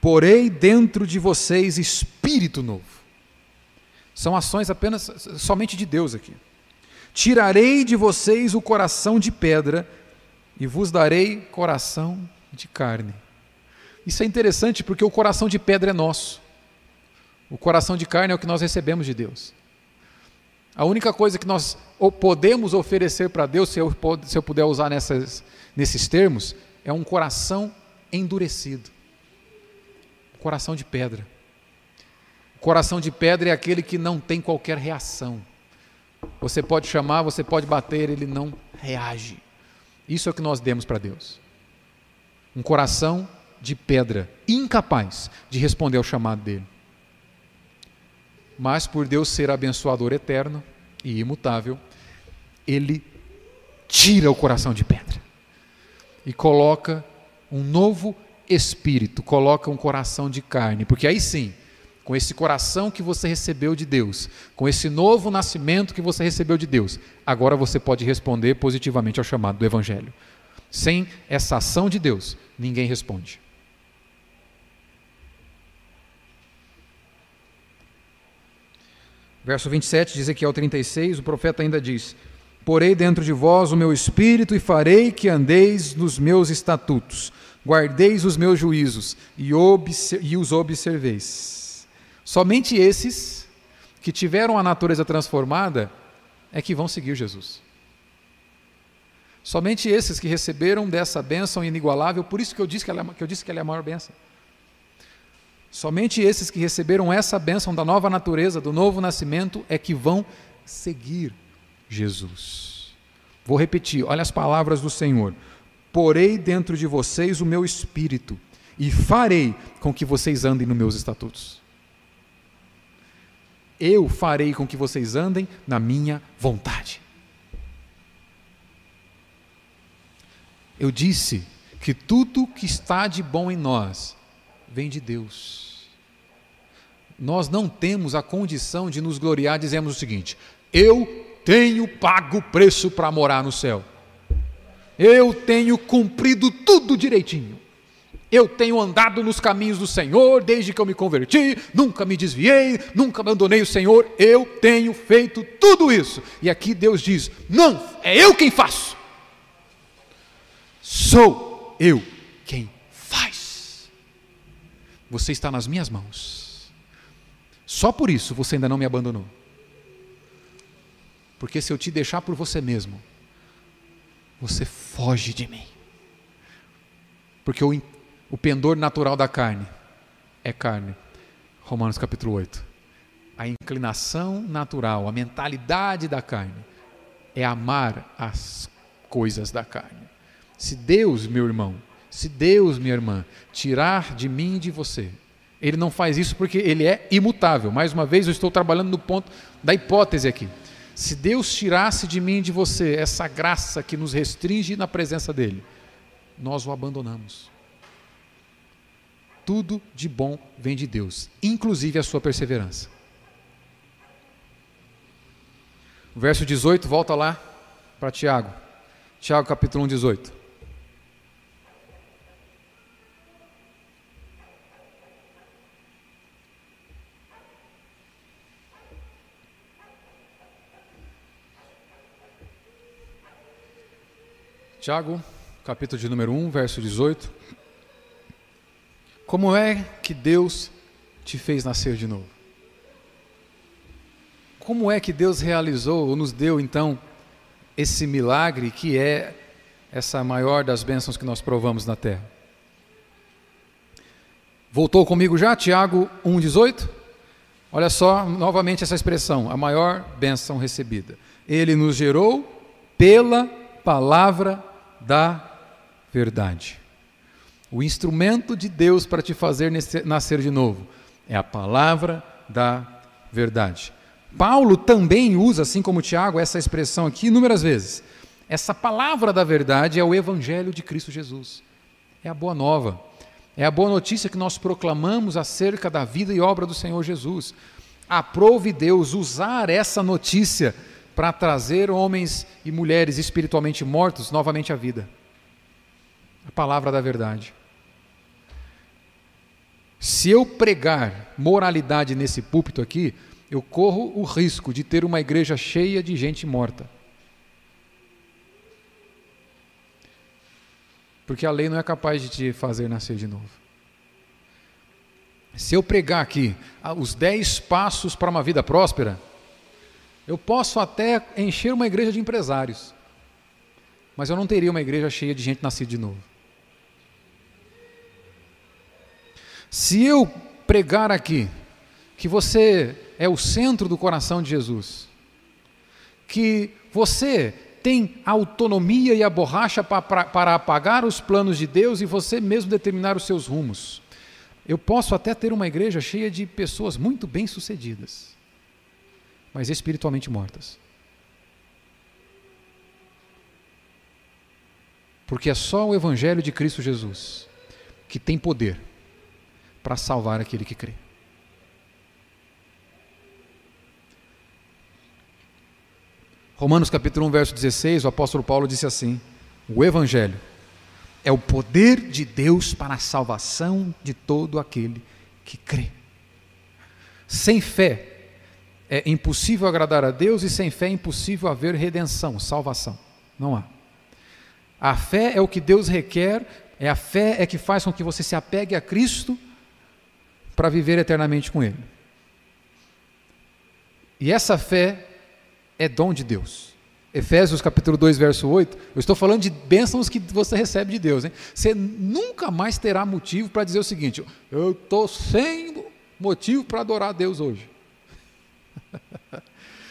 porei dentro de vocês espírito novo são ações apenas somente de Deus aqui. Tirarei de vocês o coração de pedra e vos darei coração de carne. Isso é interessante porque o coração de pedra é nosso. O coração de carne é o que nós recebemos de Deus. A única coisa que nós podemos oferecer para Deus, se eu, se eu puder usar nessas, nesses termos, é um coração endurecido. Coração de pedra. Coração de pedra é aquele que não tem qualquer reação. Você pode chamar, você pode bater, ele não reage. Isso é o que nós demos para Deus. Um coração de pedra, incapaz de responder ao chamado dele. Mas por Deus ser abençoador eterno e imutável, ele tira o coração de pedra e coloca um novo espírito, coloca um coração de carne, porque aí sim com esse coração que você recebeu de Deus, com esse novo nascimento que você recebeu de Deus, agora você pode responder positivamente ao chamado do Evangelho. Sem essa ação de Deus, ninguém responde. Verso 27 diz aqui ao 36, o profeta ainda diz: Porei dentro de vós o meu espírito e farei que andeis nos meus estatutos, guardeis os meus juízos e, e os observeis. Somente esses que tiveram a natureza transformada é que vão seguir Jesus. Somente esses que receberam dessa bênção inigualável, por isso que eu disse que, ela, é que eu disse que ela é a maior bênção. Somente esses que receberam essa bênção da nova natureza, do novo nascimento, é que vão seguir Jesus. Vou repetir, olha as palavras do Senhor: Porei dentro de vocês o meu espírito e farei com que vocês andem nos meus estatutos eu farei com que vocês andem na minha vontade. Eu disse que tudo que está de bom em nós vem de Deus. Nós não temos a condição de nos gloriar, dizemos o seguinte: eu tenho pago o preço para morar no céu. Eu tenho cumprido tudo direitinho. Eu tenho andado nos caminhos do Senhor desde que eu me converti, nunca me desviei, nunca abandonei o Senhor, eu tenho feito tudo isso. E aqui Deus diz: não, é eu quem faço. Sou eu quem faz. Você está nas minhas mãos. Só por isso você ainda não me abandonou. Porque se eu te deixar por você mesmo, você foge de mim. Porque eu o pendor natural da carne é carne. Romanos capítulo 8. A inclinação natural, a mentalidade da carne é amar as coisas da carne. Se Deus, meu irmão, se Deus, minha irmã, tirar de mim e de você, ele não faz isso porque ele é imutável. Mais uma vez, eu estou trabalhando no ponto da hipótese aqui. Se Deus tirasse de mim e de você essa graça que nos restringe na presença dele, nós o abandonamos. Tudo de bom vem de Deus, inclusive a sua perseverança. O verso 18, volta lá para Tiago. Tiago capítulo 1, 18. Tiago, capítulo de número 1, verso 18. Como é que Deus te fez nascer de novo? Como é que Deus realizou ou nos deu então esse milagre que é essa maior das bênçãos que nós provamos na terra? Voltou comigo já, Tiago 1,18? Olha só novamente essa expressão, a maior bênção recebida. Ele nos gerou pela palavra da verdade. O instrumento de Deus para te fazer nascer de novo é a palavra da verdade. Paulo também usa, assim como Tiago, essa expressão aqui inúmeras vezes. Essa palavra da verdade é o evangelho de Cristo Jesus. É a boa nova. É a boa notícia que nós proclamamos acerca da vida e obra do Senhor Jesus. Aprove Deus usar essa notícia para trazer homens e mulheres espiritualmente mortos novamente à vida. A palavra da verdade. Se eu pregar moralidade nesse púlpito aqui, eu corro o risco de ter uma igreja cheia de gente morta. Porque a lei não é capaz de te fazer nascer de novo. Se eu pregar aqui ah, os dez passos para uma vida próspera, eu posso até encher uma igreja de empresários, mas eu não teria uma igreja cheia de gente nascida de novo. Se eu pregar aqui que você é o centro do coração de Jesus, que você tem autonomia e a borracha para, para apagar os planos de Deus e você mesmo determinar os seus rumos. Eu posso até ter uma igreja cheia de pessoas muito bem-sucedidas mas espiritualmente mortas. Porque é só o Evangelho de Cristo Jesus que tem poder para salvar aquele que crê. Romanos capítulo 1, verso 16, o apóstolo Paulo disse assim: O Evangelho é o poder de Deus para a salvação de todo aquele que crê. Sem fé, é impossível agradar a Deus e sem fé é impossível haver redenção, salvação. Não há. A fé é o que Deus requer, é a fé é que faz com que você se apegue a Cristo para viver eternamente com Ele. E essa fé é dom de Deus. Efésios capítulo 2, verso 8, eu estou falando de bênçãos que você recebe de Deus. Hein? Você nunca mais terá motivo para dizer o seguinte: eu estou sem motivo para adorar a Deus hoje.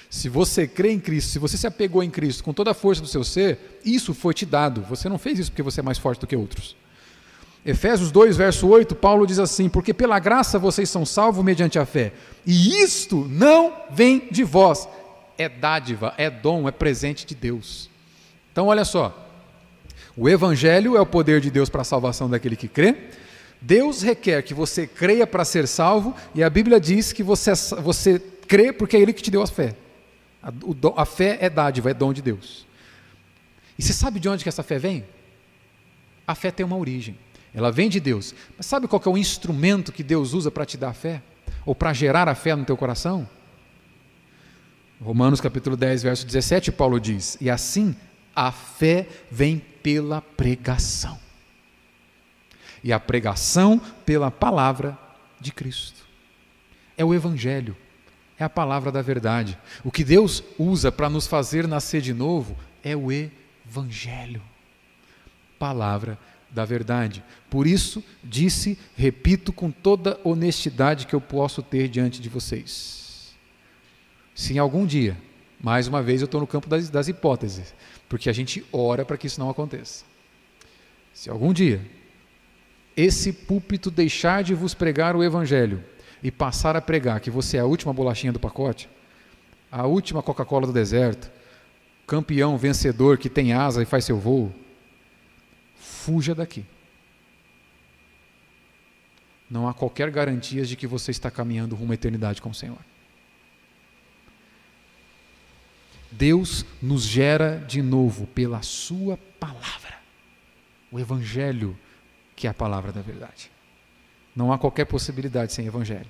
se você crê em Cristo, se você se apegou em Cristo com toda a força do seu ser, isso foi te dado. Você não fez isso porque você é mais forte do que outros. Efésios 2, verso 8, Paulo diz assim: Porque pela graça vocês são salvos mediante a fé, e isto não vem de vós, é dádiva, é dom, é presente de Deus. Então, olha só: o Evangelho é o poder de Deus para a salvação daquele que crê. Deus requer que você creia para ser salvo, e a Bíblia diz que você, você crê porque é Ele que te deu a fé. A, a fé é dádiva, é dom de Deus. E você sabe de onde que essa fé vem? A fé tem uma origem. Ela vem de Deus. Mas sabe qual é o instrumento que Deus usa para te dar fé? Ou para gerar a fé no teu coração? Romanos capítulo 10, verso 17, Paulo diz: E assim a fé vem pela pregação. E a pregação pela palavra de Cristo. É o Evangelho é a palavra da verdade. O que Deus usa para nos fazer nascer de novo é o Evangelho. Palavra da verdade. Por isso, disse, repito com toda honestidade que eu posso ter diante de vocês. Se em algum dia, mais uma vez eu estou no campo das, das hipóteses, porque a gente ora para que isso não aconteça. Se algum dia esse púlpito deixar de vos pregar o Evangelho, e passar a pregar que você é a última bolachinha do pacote, a última Coca-Cola do deserto, campeão, vencedor que tem asa e faz seu voo, fuja daqui. Não há qualquer garantia de que você está caminhando rumo à eternidade com o Senhor. Deus nos gera de novo pela Sua palavra, o Evangelho, que é a palavra da verdade. Não há qualquer possibilidade sem Evangelho.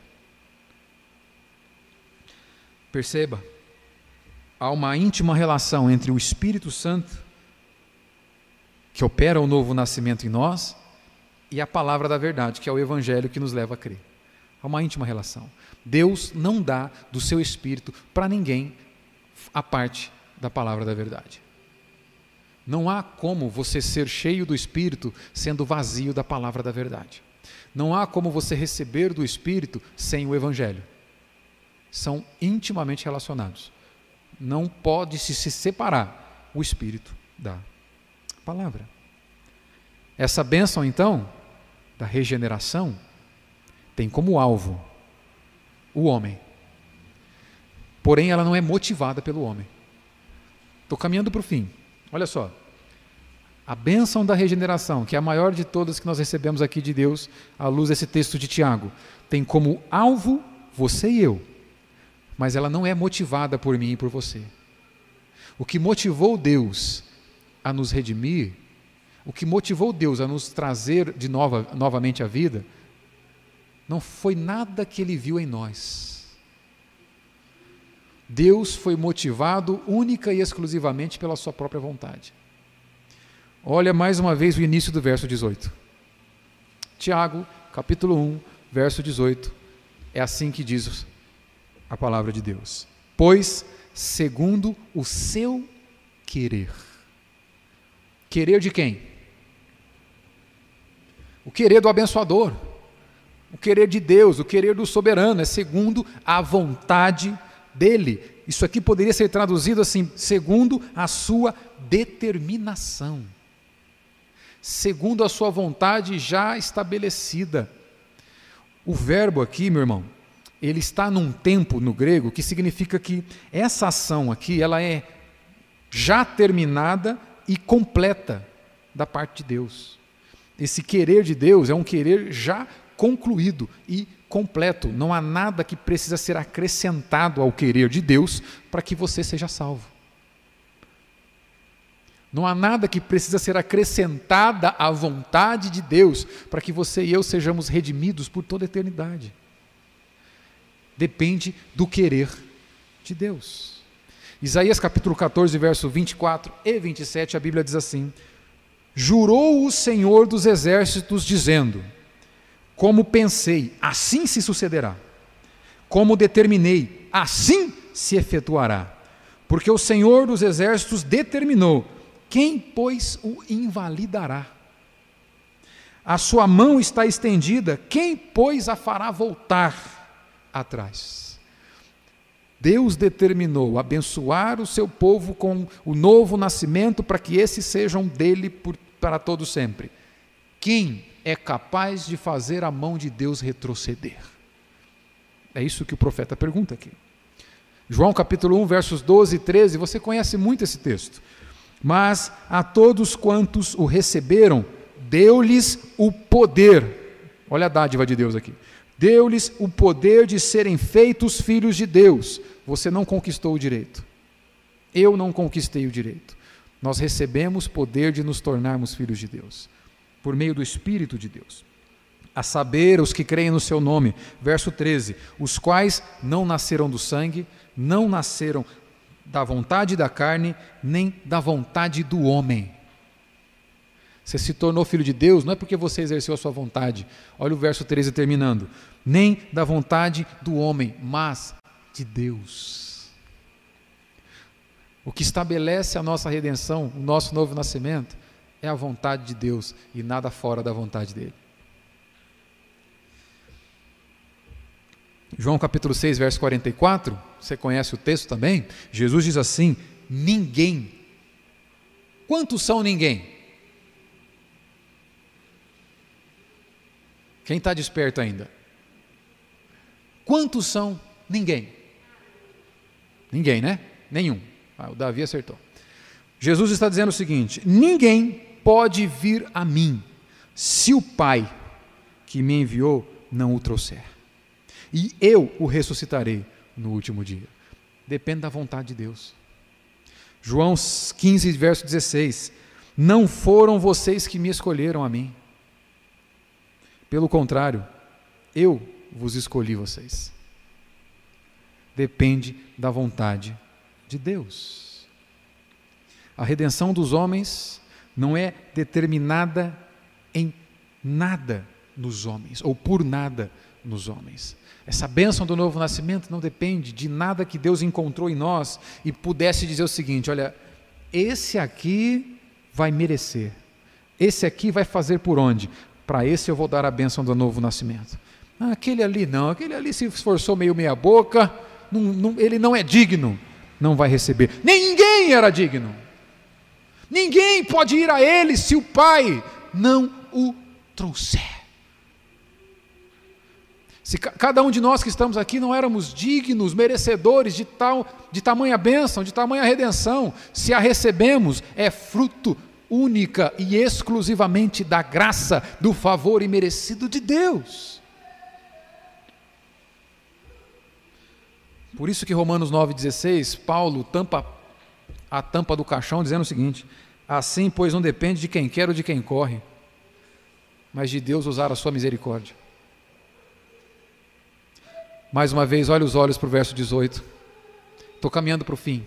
Perceba, há uma íntima relação entre o Espírito Santo, que opera o novo nascimento em nós, e a palavra da verdade, que é o Evangelho que nos leva a crer. Há uma íntima relação. Deus não dá do seu Espírito para ninguém a parte da palavra da verdade. Não há como você ser cheio do Espírito sendo vazio da palavra da verdade. Não há como você receber do Espírito sem o Evangelho. São intimamente relacionados. Não pode se separar o Espírito da palavra. Essa bênção, então, da regeneração, tem como alvo o homem porém ela não é motivada pelo homem. Estou caminhando para o fim. Olha só. A bênção da regeneração, que é a maior de todas que nós recebemos aqui de Deus, à luz desse texto de Tiago, tem como alvo você e eu, mas ela não é motivada por mim e por você. O que motivou Deus a nos redimir, o que motivou Deus a nos trazer de nova, novamente à vida, não foi nada que ele viu em nós Deus foi motivado única e exclusivamente pela sua própria vontade. Olha mais uma vez o início do verso 18. Tiago, capítulo 1, verso 18. É assim que diz a palavra de Deus. Pois, segundo o seu querer. Querer de quem? O querer do abençoador. O querer de Deus, o querer do soberano, é segundo a vontade dele. Isso aqui poderia ser traduzido assim: segundo a sua determinação, segundo a sua vontade já estabelecida. O verbo aqui, meu irmão, ele está num tempo no grego que significa que essa ação aqui, ela é já terminada e completa da parte de Deus. Esse querer de Deus é um querer já concluído e completo. Não há nada que precisa ser acrescentado ao querer de Deus para que você seja salvo. Não há nada que precisa ser acrescentada à vontade de Deus para que você e eu sejamos redimidos por toda a eternidade. Depende do querer de Deus. Isaías capítulo 14, verso 24 e 27, a Bíblia diz assim: Jurou o Senhor dos exércitos, dizendo: como pensei, assim se sucederá. Como determinei, assim se efetuará. Porque o Senhor dos exércitos determinou: quem, pois, o invalidará? A sua mão está estendida, quem, pois, a fará voltar atrás? Deus determinou abençoar o seu povo com o novo nascimento para que esses sejam dele por, para todo sempre. Quem é capaz de fazer a mão de Deus retroceder? É isso que o profeta pergunta aqui. João capítulo 1, versos 12 e 13, você conhece muito esse texto. Mas a todos quantos o receberam, deu-lhes o poder. Olha a dádiva de Deus aqui. Deu-lhes o poder de serem feitos filhos de Deus. Você não conquistou o direito. Eu não conquistei o direito. Nós recebemos poder de nos tornarmos filhos de Deus por meio do Espírito de Deus. A saber, os que creem no seu nome. Verso 13: Os quais não nasceram do sangue, não nasceram da vontade da carne, nem da vontade do homem. Você se tornou filho de Deus não é porque você exerceu a sua vontade. Olha o verso 13 terminando. Nem da vontade do homem, mas de Deus. O que estabelece a nossa redenção, o nosso novo nascimento, é a vontade de Deus e nada fora da vontade dele. João capítulo 6, verso 44, você conhece o texto também? Jesus diz assim: Ninguém. Quantos são ninguém? Quem está desperto ainda? Quantos são ninguém? Ninguém, né? Nenhum. Ah, o Davi acertou. Jesus está dizendo o seguinte: ninguém pode vir a mim se o Pai que me enviou não o trouxer? E eu o ressuscitarei no último dia. Depende da vontade de Deus. João 15, verso 16: Não foram vocês que me escolheram a mim. Pelo contrário, eu vos escolhi vocês. Depende da vontade de Deus. A redenção dos homens não é determinada em nada nos homens, ou por nada nos homens. Essa bênção do novo nascimento não depende de nada que Deus encontrou em nós e pudesse dizer o seguinte: olha, esse aqui vai merecer, esse aqui vai fazer por onde? Para esse eu vou dar a bênção do novo nascimento. Ah, aquele ali não, aquele ali se esforçou meio meia-boca, não, não, ele não é digno, não vai receber. Ninguém era digno. Ninguém pode ir a ele se o Pai não o trouxer. Se cada um de nós que estamos aqui não éramos dignos, merecedores de tal, de tamanha bênção, de tamanha redenção, se a recebemos, é fruto única e exclusivamente da graça, do favor imerecido de Deus. Por isso que Romanos 9,16, Paulo tampa a tampa do caixão dizendo o seguinte: assim, pois não depende de quem quer ou de quem corre, mas de Deus usar a sua misericórdia. Mais uma vez, olhe os olhos para o verso 18. Estou caminhando para o fim.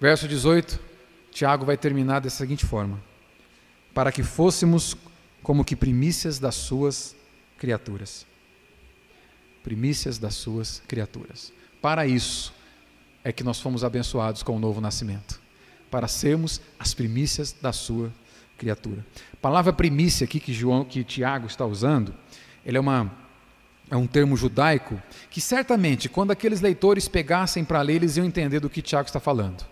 Verso 18, Tiago vai terminar dessa seguinte forma: Para que fôssemos como que primícias das suas criaturas. Primícias das suas criaturas. Para isso é que nós fomos abençoados com o novo nascimento. Para sermos as primícias da sua criatura. A palavra primícia aqui que, João, que Tiago está usando ele é, uma, é um termo judaico que certamente, quando aqueles leitores pegassem para ler, eles iam entender do que Tiago está falando.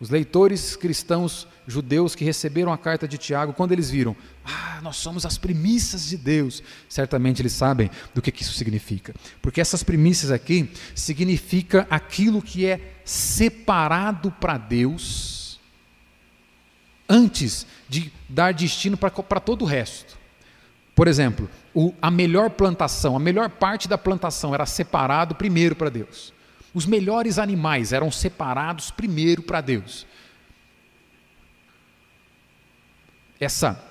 Os leitores cristãos judeus que receberam a carta de Tiago, quando eles viram, ah, nós somos as primícias de Deus, certamente eles sabem do que, isso significa. Porque essas primícias aqui significa aquilo que é separado para Deus antes de dar destino para todo o resto. Por exemplo, o, a melhor plantação, a melhor parte da plantação era separado primeiro para Deus. Os melhores animais eram separados primeiro para Deus. Essa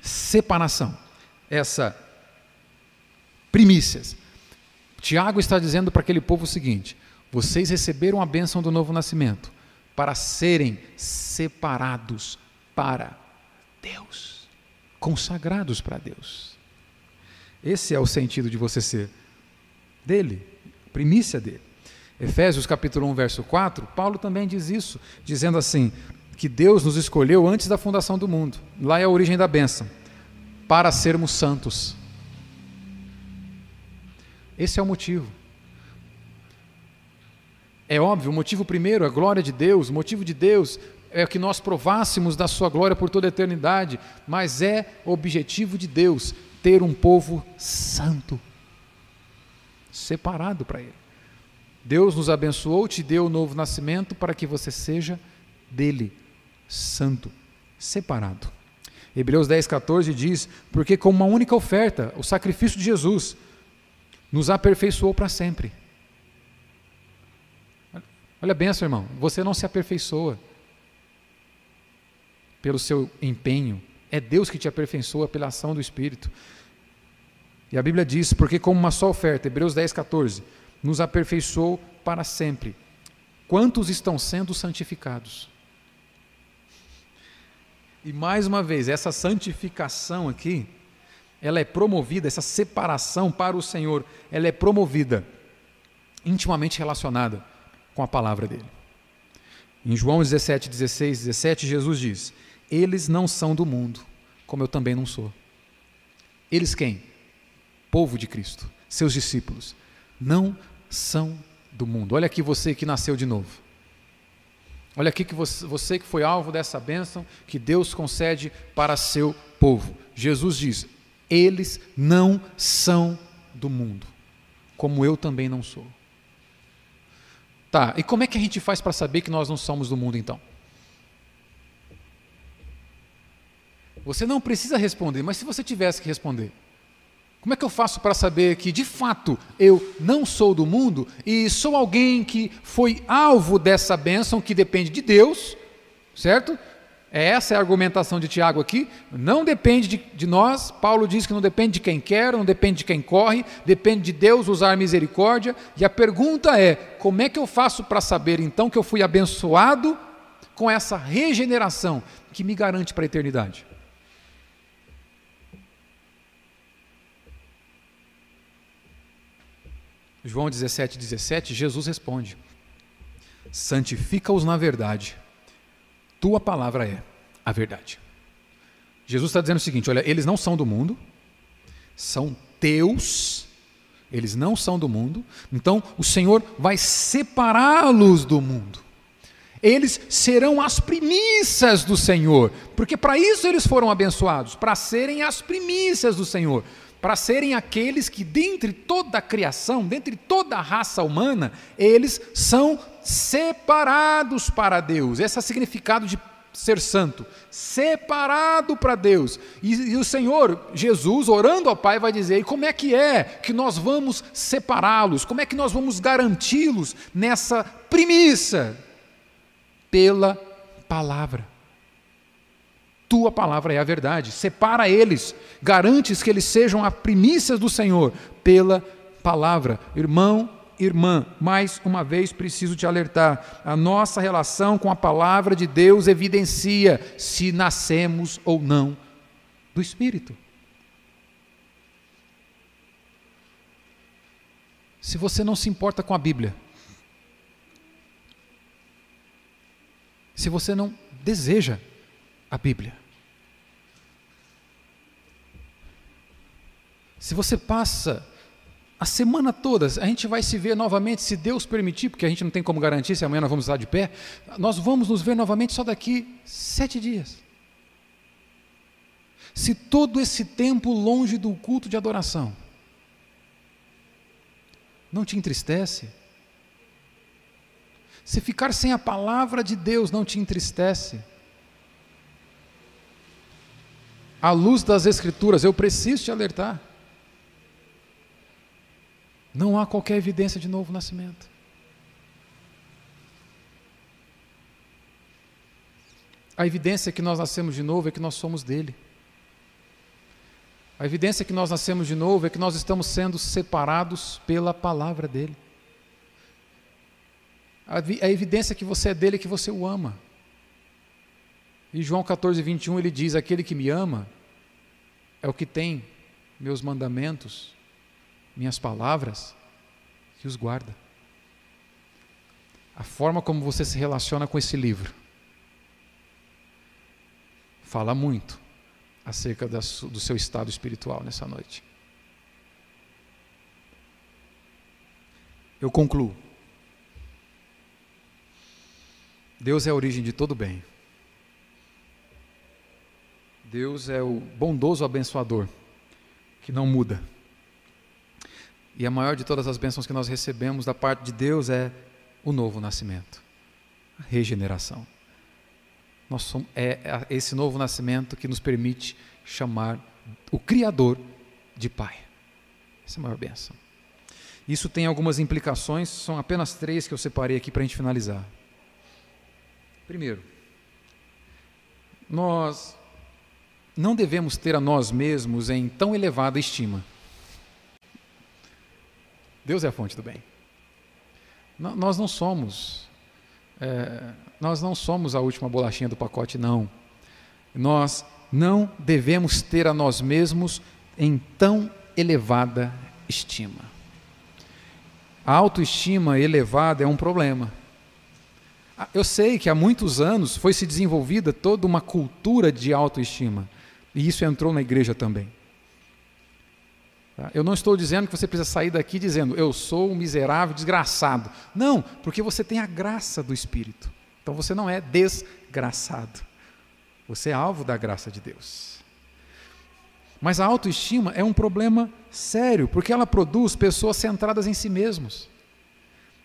separação, essa primícias. Tiago está dizendo para aquele povo o seguinte: vocês receberam a bênção do novo nascimento para serem separados para Deus consagrados para Deus. Esse é o sentido de você ser dele, primícia dele. Efésios capítulo 1, verso 4, Paulo também diz isso, dizendo assim: que Deus nos escolheu antes da fundação do mundo. Lá é a origem da bênção, para sermos santos. Esse é o motivo. É óbvio, o motivo primeiro é a glória de Deus, o motivo de Deus é que nós provássemos da sua glória por toda a eternidade, mas é objetivo de Deus ter um povo santo, separado para Ele. Deus nos abençoou, te deu o novo nascimento para que você seja dele, santo, separado. Hebreus 10, 14 diz: Porque com uma única oferta, o sacrifício de Jesus, nos aperfeiçoou para sempre. Olha bem, seu irmão, você não se aperfeiçoa pelo seu empenho, é Deus que te aperfeiçoa pela ação do Espírito. E a Bíblia diz: porque como uma só oferta, Hebreus 10, 14, nos aperfeiçoou para sempre. Quantos estão sendo santificados? E mais uma vez, essa santificação aqui, ela é promovida, essa separação para o Senhor, ela é promovida, intimamente relacionada com a palavra dele. Em João 17, 16, 17, Jesus diz: eles não são do mundo, como eu também não sou. Eles quem? Povo de Cristo, seus discípulos. Não são do mundo. Olha aqui você que nasceu de novo. Olha aqui que você, você que foi alvo dessa bênção que Deus concede para seu povo. Jesus diz: eles não são do mundo, como eu também não sou. Tá, e como é que a gente faz para saber que nós não somos do mundo então? Você não precisa responder, mas se você tivesse que responder, como é que eu faço para saber que de fato eu não sou do mundo e sou alguém que foi alvo dessa bênção que depende de Deus, certo? Essa é a argumentação de Tiago aqui. Não depende de, de, nós. Paulo diz que não depende de quem quer, não depende de quem corre, depende de Deus usar misericórdia. E a pergunta é: como é que eu faço para saber então que eu fui abençoado com essa regeneração que me garante para a eternidade? João 17, 17, Jesus responde: Santifica-os na verdade tua palavra é a verdade. Jesus está dizendo o seguinte: olha, eles não são do mundo, são teus, eles não são do mundo, então o Senhor vai separá-los do mundo. Eles serão as primícias do Senhor, porque para isso eles foram abençoados, para serem as primícias do Senhor, para serem aqueles que, dentre toda a criação, dentre toda a raça humana, eles são separados para Deus. Esse é o significado de ser santo, separado para Deus. E, e, o Senhor Jesus, orando ao Pai, vai dizer: e como é que é que nós vamos separá-los? Como é que nós vamos garanti-los nessa premissa? Pela palavra. Tua palavra é a verdade. Separa eles, garantes que eles sejam a primícia do Senhor pela palavra. Irmão, irmã, mais uma vez preciso te alertar: a nossa relação com a palavra de Deus evidencia se nascemos ou não do Espírito. Se você não se importa com a Bíblia, se você não deseja a Bíblia, se você passa a semana toda, a gente vai se ver novamente, se Deus permitir, porque a gente não tem como garantir se amanhã nós vamos estar de pé, nós vamos nos ver novamente só daqui sete dias. Se todo esse tempo longe do culto de adoração não te entristece, se ficar sem a palavra de Deus não te entristece, à luz das Escrituras, eu preciso te alertar. Não há qualquer evidência de novo nascimento. A evidência que nós nascemos de novo é que nós somos dele. A evidência que nós nascemos de novo é que nós estamos sendo separados pela palavra dele. A evidência que você é dele é que você o ama. E João 14, 21 ele diz: Aquele que me ama é o que tem meus mandamentos minhas palavras que os guarda. A forma como você se relaciona com esse livro fala muito acerca do seu estado espiritual nessa noite. Eu concluo. Deus é a origem de todo bem. Deus é o bondoso abençoador que não muda. E a maior de todas as bênçãos que nós recebemos da parte de Deus é o novo nascimento, a regeneração. Nós somos, é, é esse novo nascimento que nos permite chamar o Criador de Pai. Essa é a maior bênção. Isso tem algumas implicações, são apenas três que eu separei aqui para a gente finalizar. Primeiro, nós não devemos ter a nós mesmos em tão elevada estima. Deus é a fonte do bem. nós não somos, é, nós não somos a última bolachinha do pacote, não. Nós não devemos ter a nós mesmos em tão elevada estima. A autoestima elevada é um problema. Ah, eu sei que há muitos anos foi se desenvolvida toda uma cultura de autoestima, e isso entrou na igreja também. Tá? Eu não estou dizendo que você precisa sair daqui dizendo, eu sou um miserável, desgraçado. Não, porque você tem a graça do Espírito. Então você não é desgraçado. Você é alvo da graça de Deus. Mas a autoestima é um problema sério, porque ela produz pessoas centradas em si mesmos.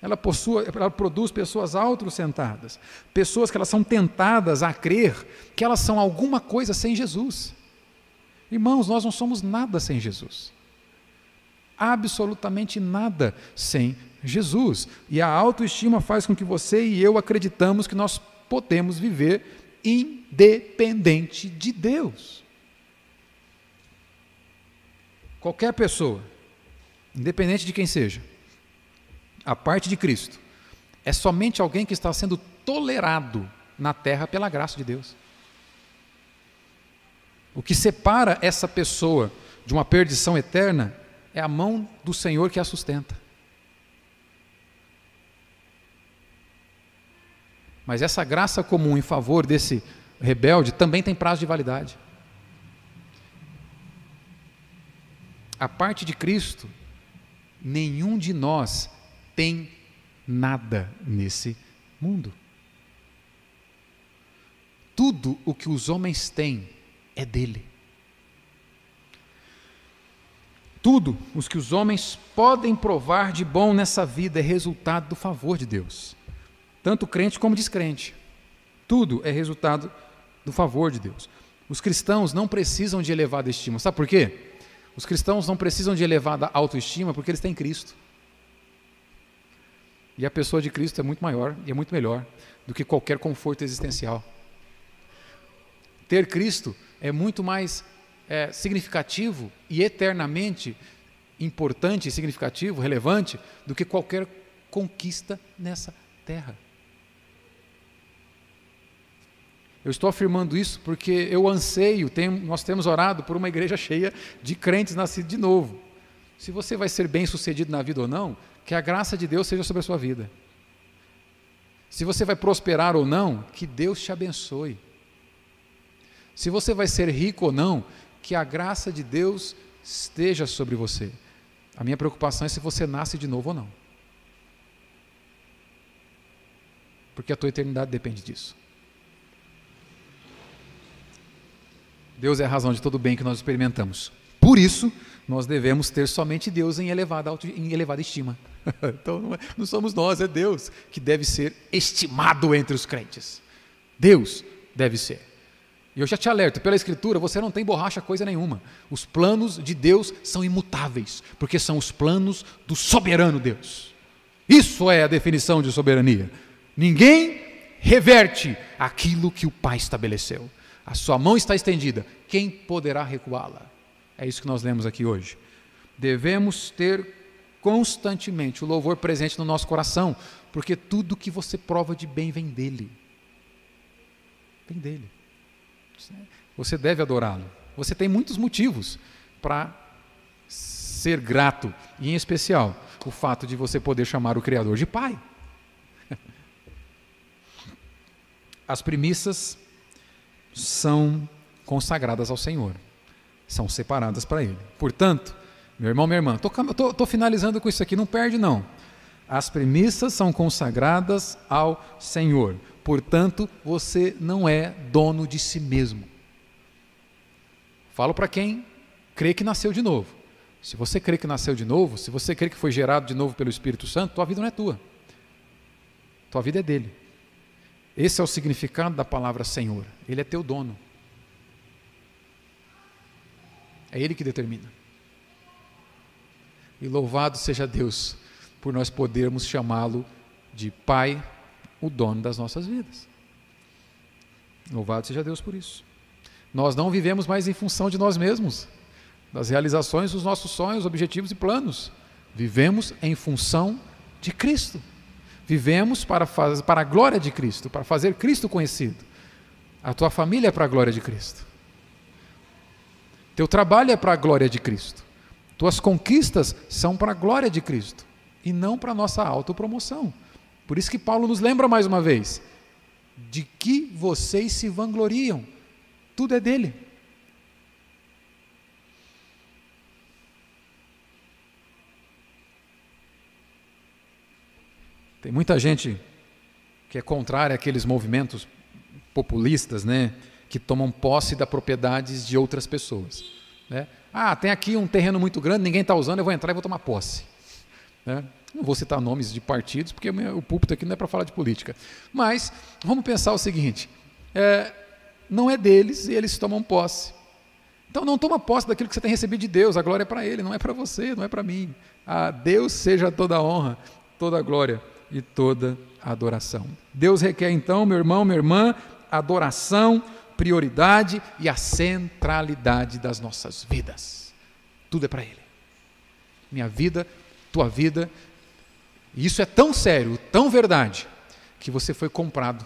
ela, possua, ela produz pessoas autossentadas, pessoas que elas são tentadas a crer que elas são alguma coisa sem Jesus. Irmãos, nós não somos nada sem Jesus. Absolutamente nada sem Jesus. E a autoestima faz com que você e eu acreditamos que nós podemos viver independente de Deus. Qualquer pessoa, independente de quem seja, a parte de Cristo, é somente alguém que está sendo tolerado na terra pela graça de Deus. O que separa essa pessoa de uma perdição eterna é a mão do Senhor que a sustenta. Mas essa graça comum em favor desse rebelde também tem prazo de validade. A parte de Cristo, nenhum de nós tem nada nesse mundo. Tudo o que os homens têm é dele. Tudo os que os homens podem provar de bom nessa vida é resultado do favor de Deus, tanto crente como descrente. Tudo é resultado do favor de Deus. Os cristãos não precisam de elevada estima. Sabe por quê? Os cristãos não precisam de elevada autoestima porque eles têm Cristo. E a pessoa de Cristo é muito maior e é muito melhor do que qualquer conforto existencial. Ter Cristo é muito mais é, significativo e eternamente importante, significativo, relevante do que qualquer conquista nessa terra. Eu estou afirmando isso porque eu anseio, nós temos orado por uma igreja cheia de crentes nascidos de novo. Se você vai ser bem sucedido na vida ou não, que a graça de Deus seja sobre a sua vida. Se você vai prosperar ou não, que Deus te abençoe. Se você vai ser rico ou não, que a graça de Deus esteja sobre você. A minha preocupação é se você nasce de novo ou não. Porque a tua eternidade depende disso. Deus é a razão de todo o bem que nós experimentamos. Por isso, nós devemos ter somente Deus em elevada, em elevada estima. então não, é, não somos nós, é Deus que deve ser estimado entre os crentes. Deus deve ser. E eu já te alerto, pela Escritura você não tem borracha coisa nenhuma. Os planos de Deus são imutáveis, porque são os planos do soberano Deus. Isso é a definição de soberania. Ninguém reverte aquilo que o Pai estabeleceu. A sua mão está estendida, quem poderá recuá-la? É isso que nós lemos aqui hoje. Devemos ter constantemente o louvor presente no nosso coração, porque tudo que você prova de bem vem dele. Vem dele. Você deve adorá-lo. Você tem muitos motivos para ser grato, e em especial o fato de você poder chamar o Criador de Pai. As premissas são consagradas ao Senhor, são separadas para Ele. Portanto, meu irmão, minha irmã, estou finalizando com isso aqui, não perde não. As premissas são consagradas ao Senhor. Portanto, você não é dono de si mesmo. Falo para quem crê que nasceu de novo. Se você crê que nasceu de novo, se você crê que foi gerado de novo pelo Espírito Santo, tua vida não é tua. Tua vida é dele. Esse é o significado da palavra Senhor. Ele é teu dono. É ele que determina. E louvado seja Deus por nós podermos chamá-lo de Pai, o dono das nossas vidas. Louvado seja Deus por isso. Nós não vivemos mais em função de nós mesmos, das realizações dos nossos sonhos, objetivos e planos. Vivemos em função de Cristo. Vivemos para, fazer, para a glória de Cristo, para fazer Cristo conhecido. A tua família é para a glória de Cristo. Teu trabalho é para a glória de Cristo. Tuas conquistas são para a glória de Cristo e não para a nossa autopromoção. Por isso que Paulo nos lembra mais uma vez de que vocês se vangloriam. Tudo é dele. Tem muita gente que é contrária àqueles movimentos populistas, né, que tomam posse das propriedades de outras pessoas. Né? Ah, tem aqui um terreno muito grande, ninguém está usando, eu vou entrar e vou tomar posse. Né? Não vou citar nomes de partidos, porque o púlpito aqui não é para falar de política. Mas vamos pensar o seguinte: é, não é deles e eles tomam posse. Então não toma posse daquilo que você tem recebido de Deus, a glória é para Ele, não é para você, não é para mim. A Deus seja toda a honra, toda a glória e toda a adoração. Deus requer então, meu irmão, minha irmã, adoração, prioridade e a centralidade das nossas vidas. Tudo é para Ele. Minha vida, tua vida. E isso é tão sério, tão verdade, que você foi comprado.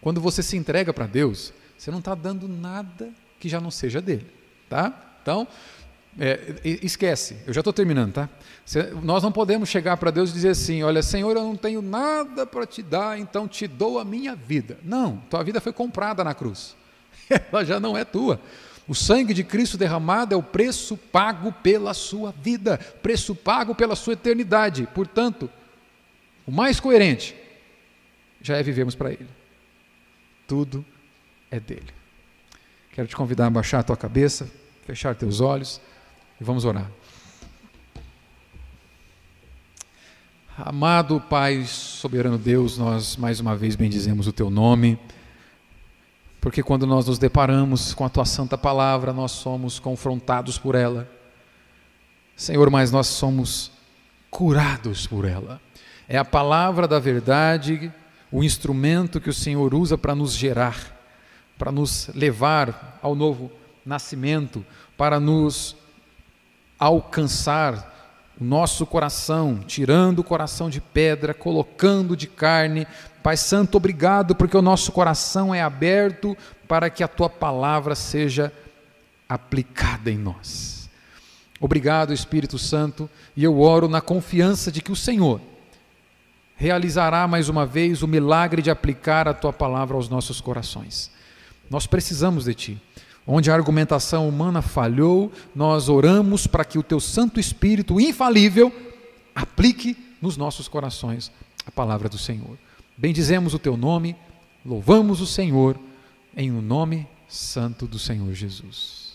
Quando você se entrega para Deus, você não está dando nada que já não seja dele, tá? Então, é, esquece, eu já estou terminando, tá? Nós não podemos chegar para Deus e dizer assim: Olha, Senhor, eu não tenho nada para te dar, então te dou a minha vida. Não, tua vida foi comprada na cruz, ela já não é tua. O sangue de Cristo derramado é o preço pago pela sua vida, preço pago pela sua eternidade. Portanto, o mais coerente já é vivermos para Ele. Tudo é dele. Quero te convidar a baixar a tua cabeça, fechar teus olhos e vamos orar. Amado Pai, soberano Deus, nós mais uma vez bendizemos o teu nome, porque quando nós nos deparamos com a tua santa palavra, nós somos confrontados por ela. Senhor, mas nós somos curados por ela. É a palavra da verdade, o instrumento que o Senhor usa para nos gerar, para nos levar ao novo nascimento, para nos alcançar o nosso coração, tirando o coração de pedra, colocando de carne. Pai Santo, obrigado, porque o nosso coração é aberto para que a tua palavra seja aplicada em nós. Obrigado, Espírito Santo, e eu oro na confiança de que o Senhor realizará mais uma vez o milagre de aplicar a tua palavra aos nossos corações. Nós precisamos de ti. Onde a argumentação humana falhou, nós oramos para que o teu Santo Espírito infalível aplique nos nossos corações a palavra do Senhor. Bendizemos o teu nome, louvamos o Senhor em o nome santo do Senhor Jesus.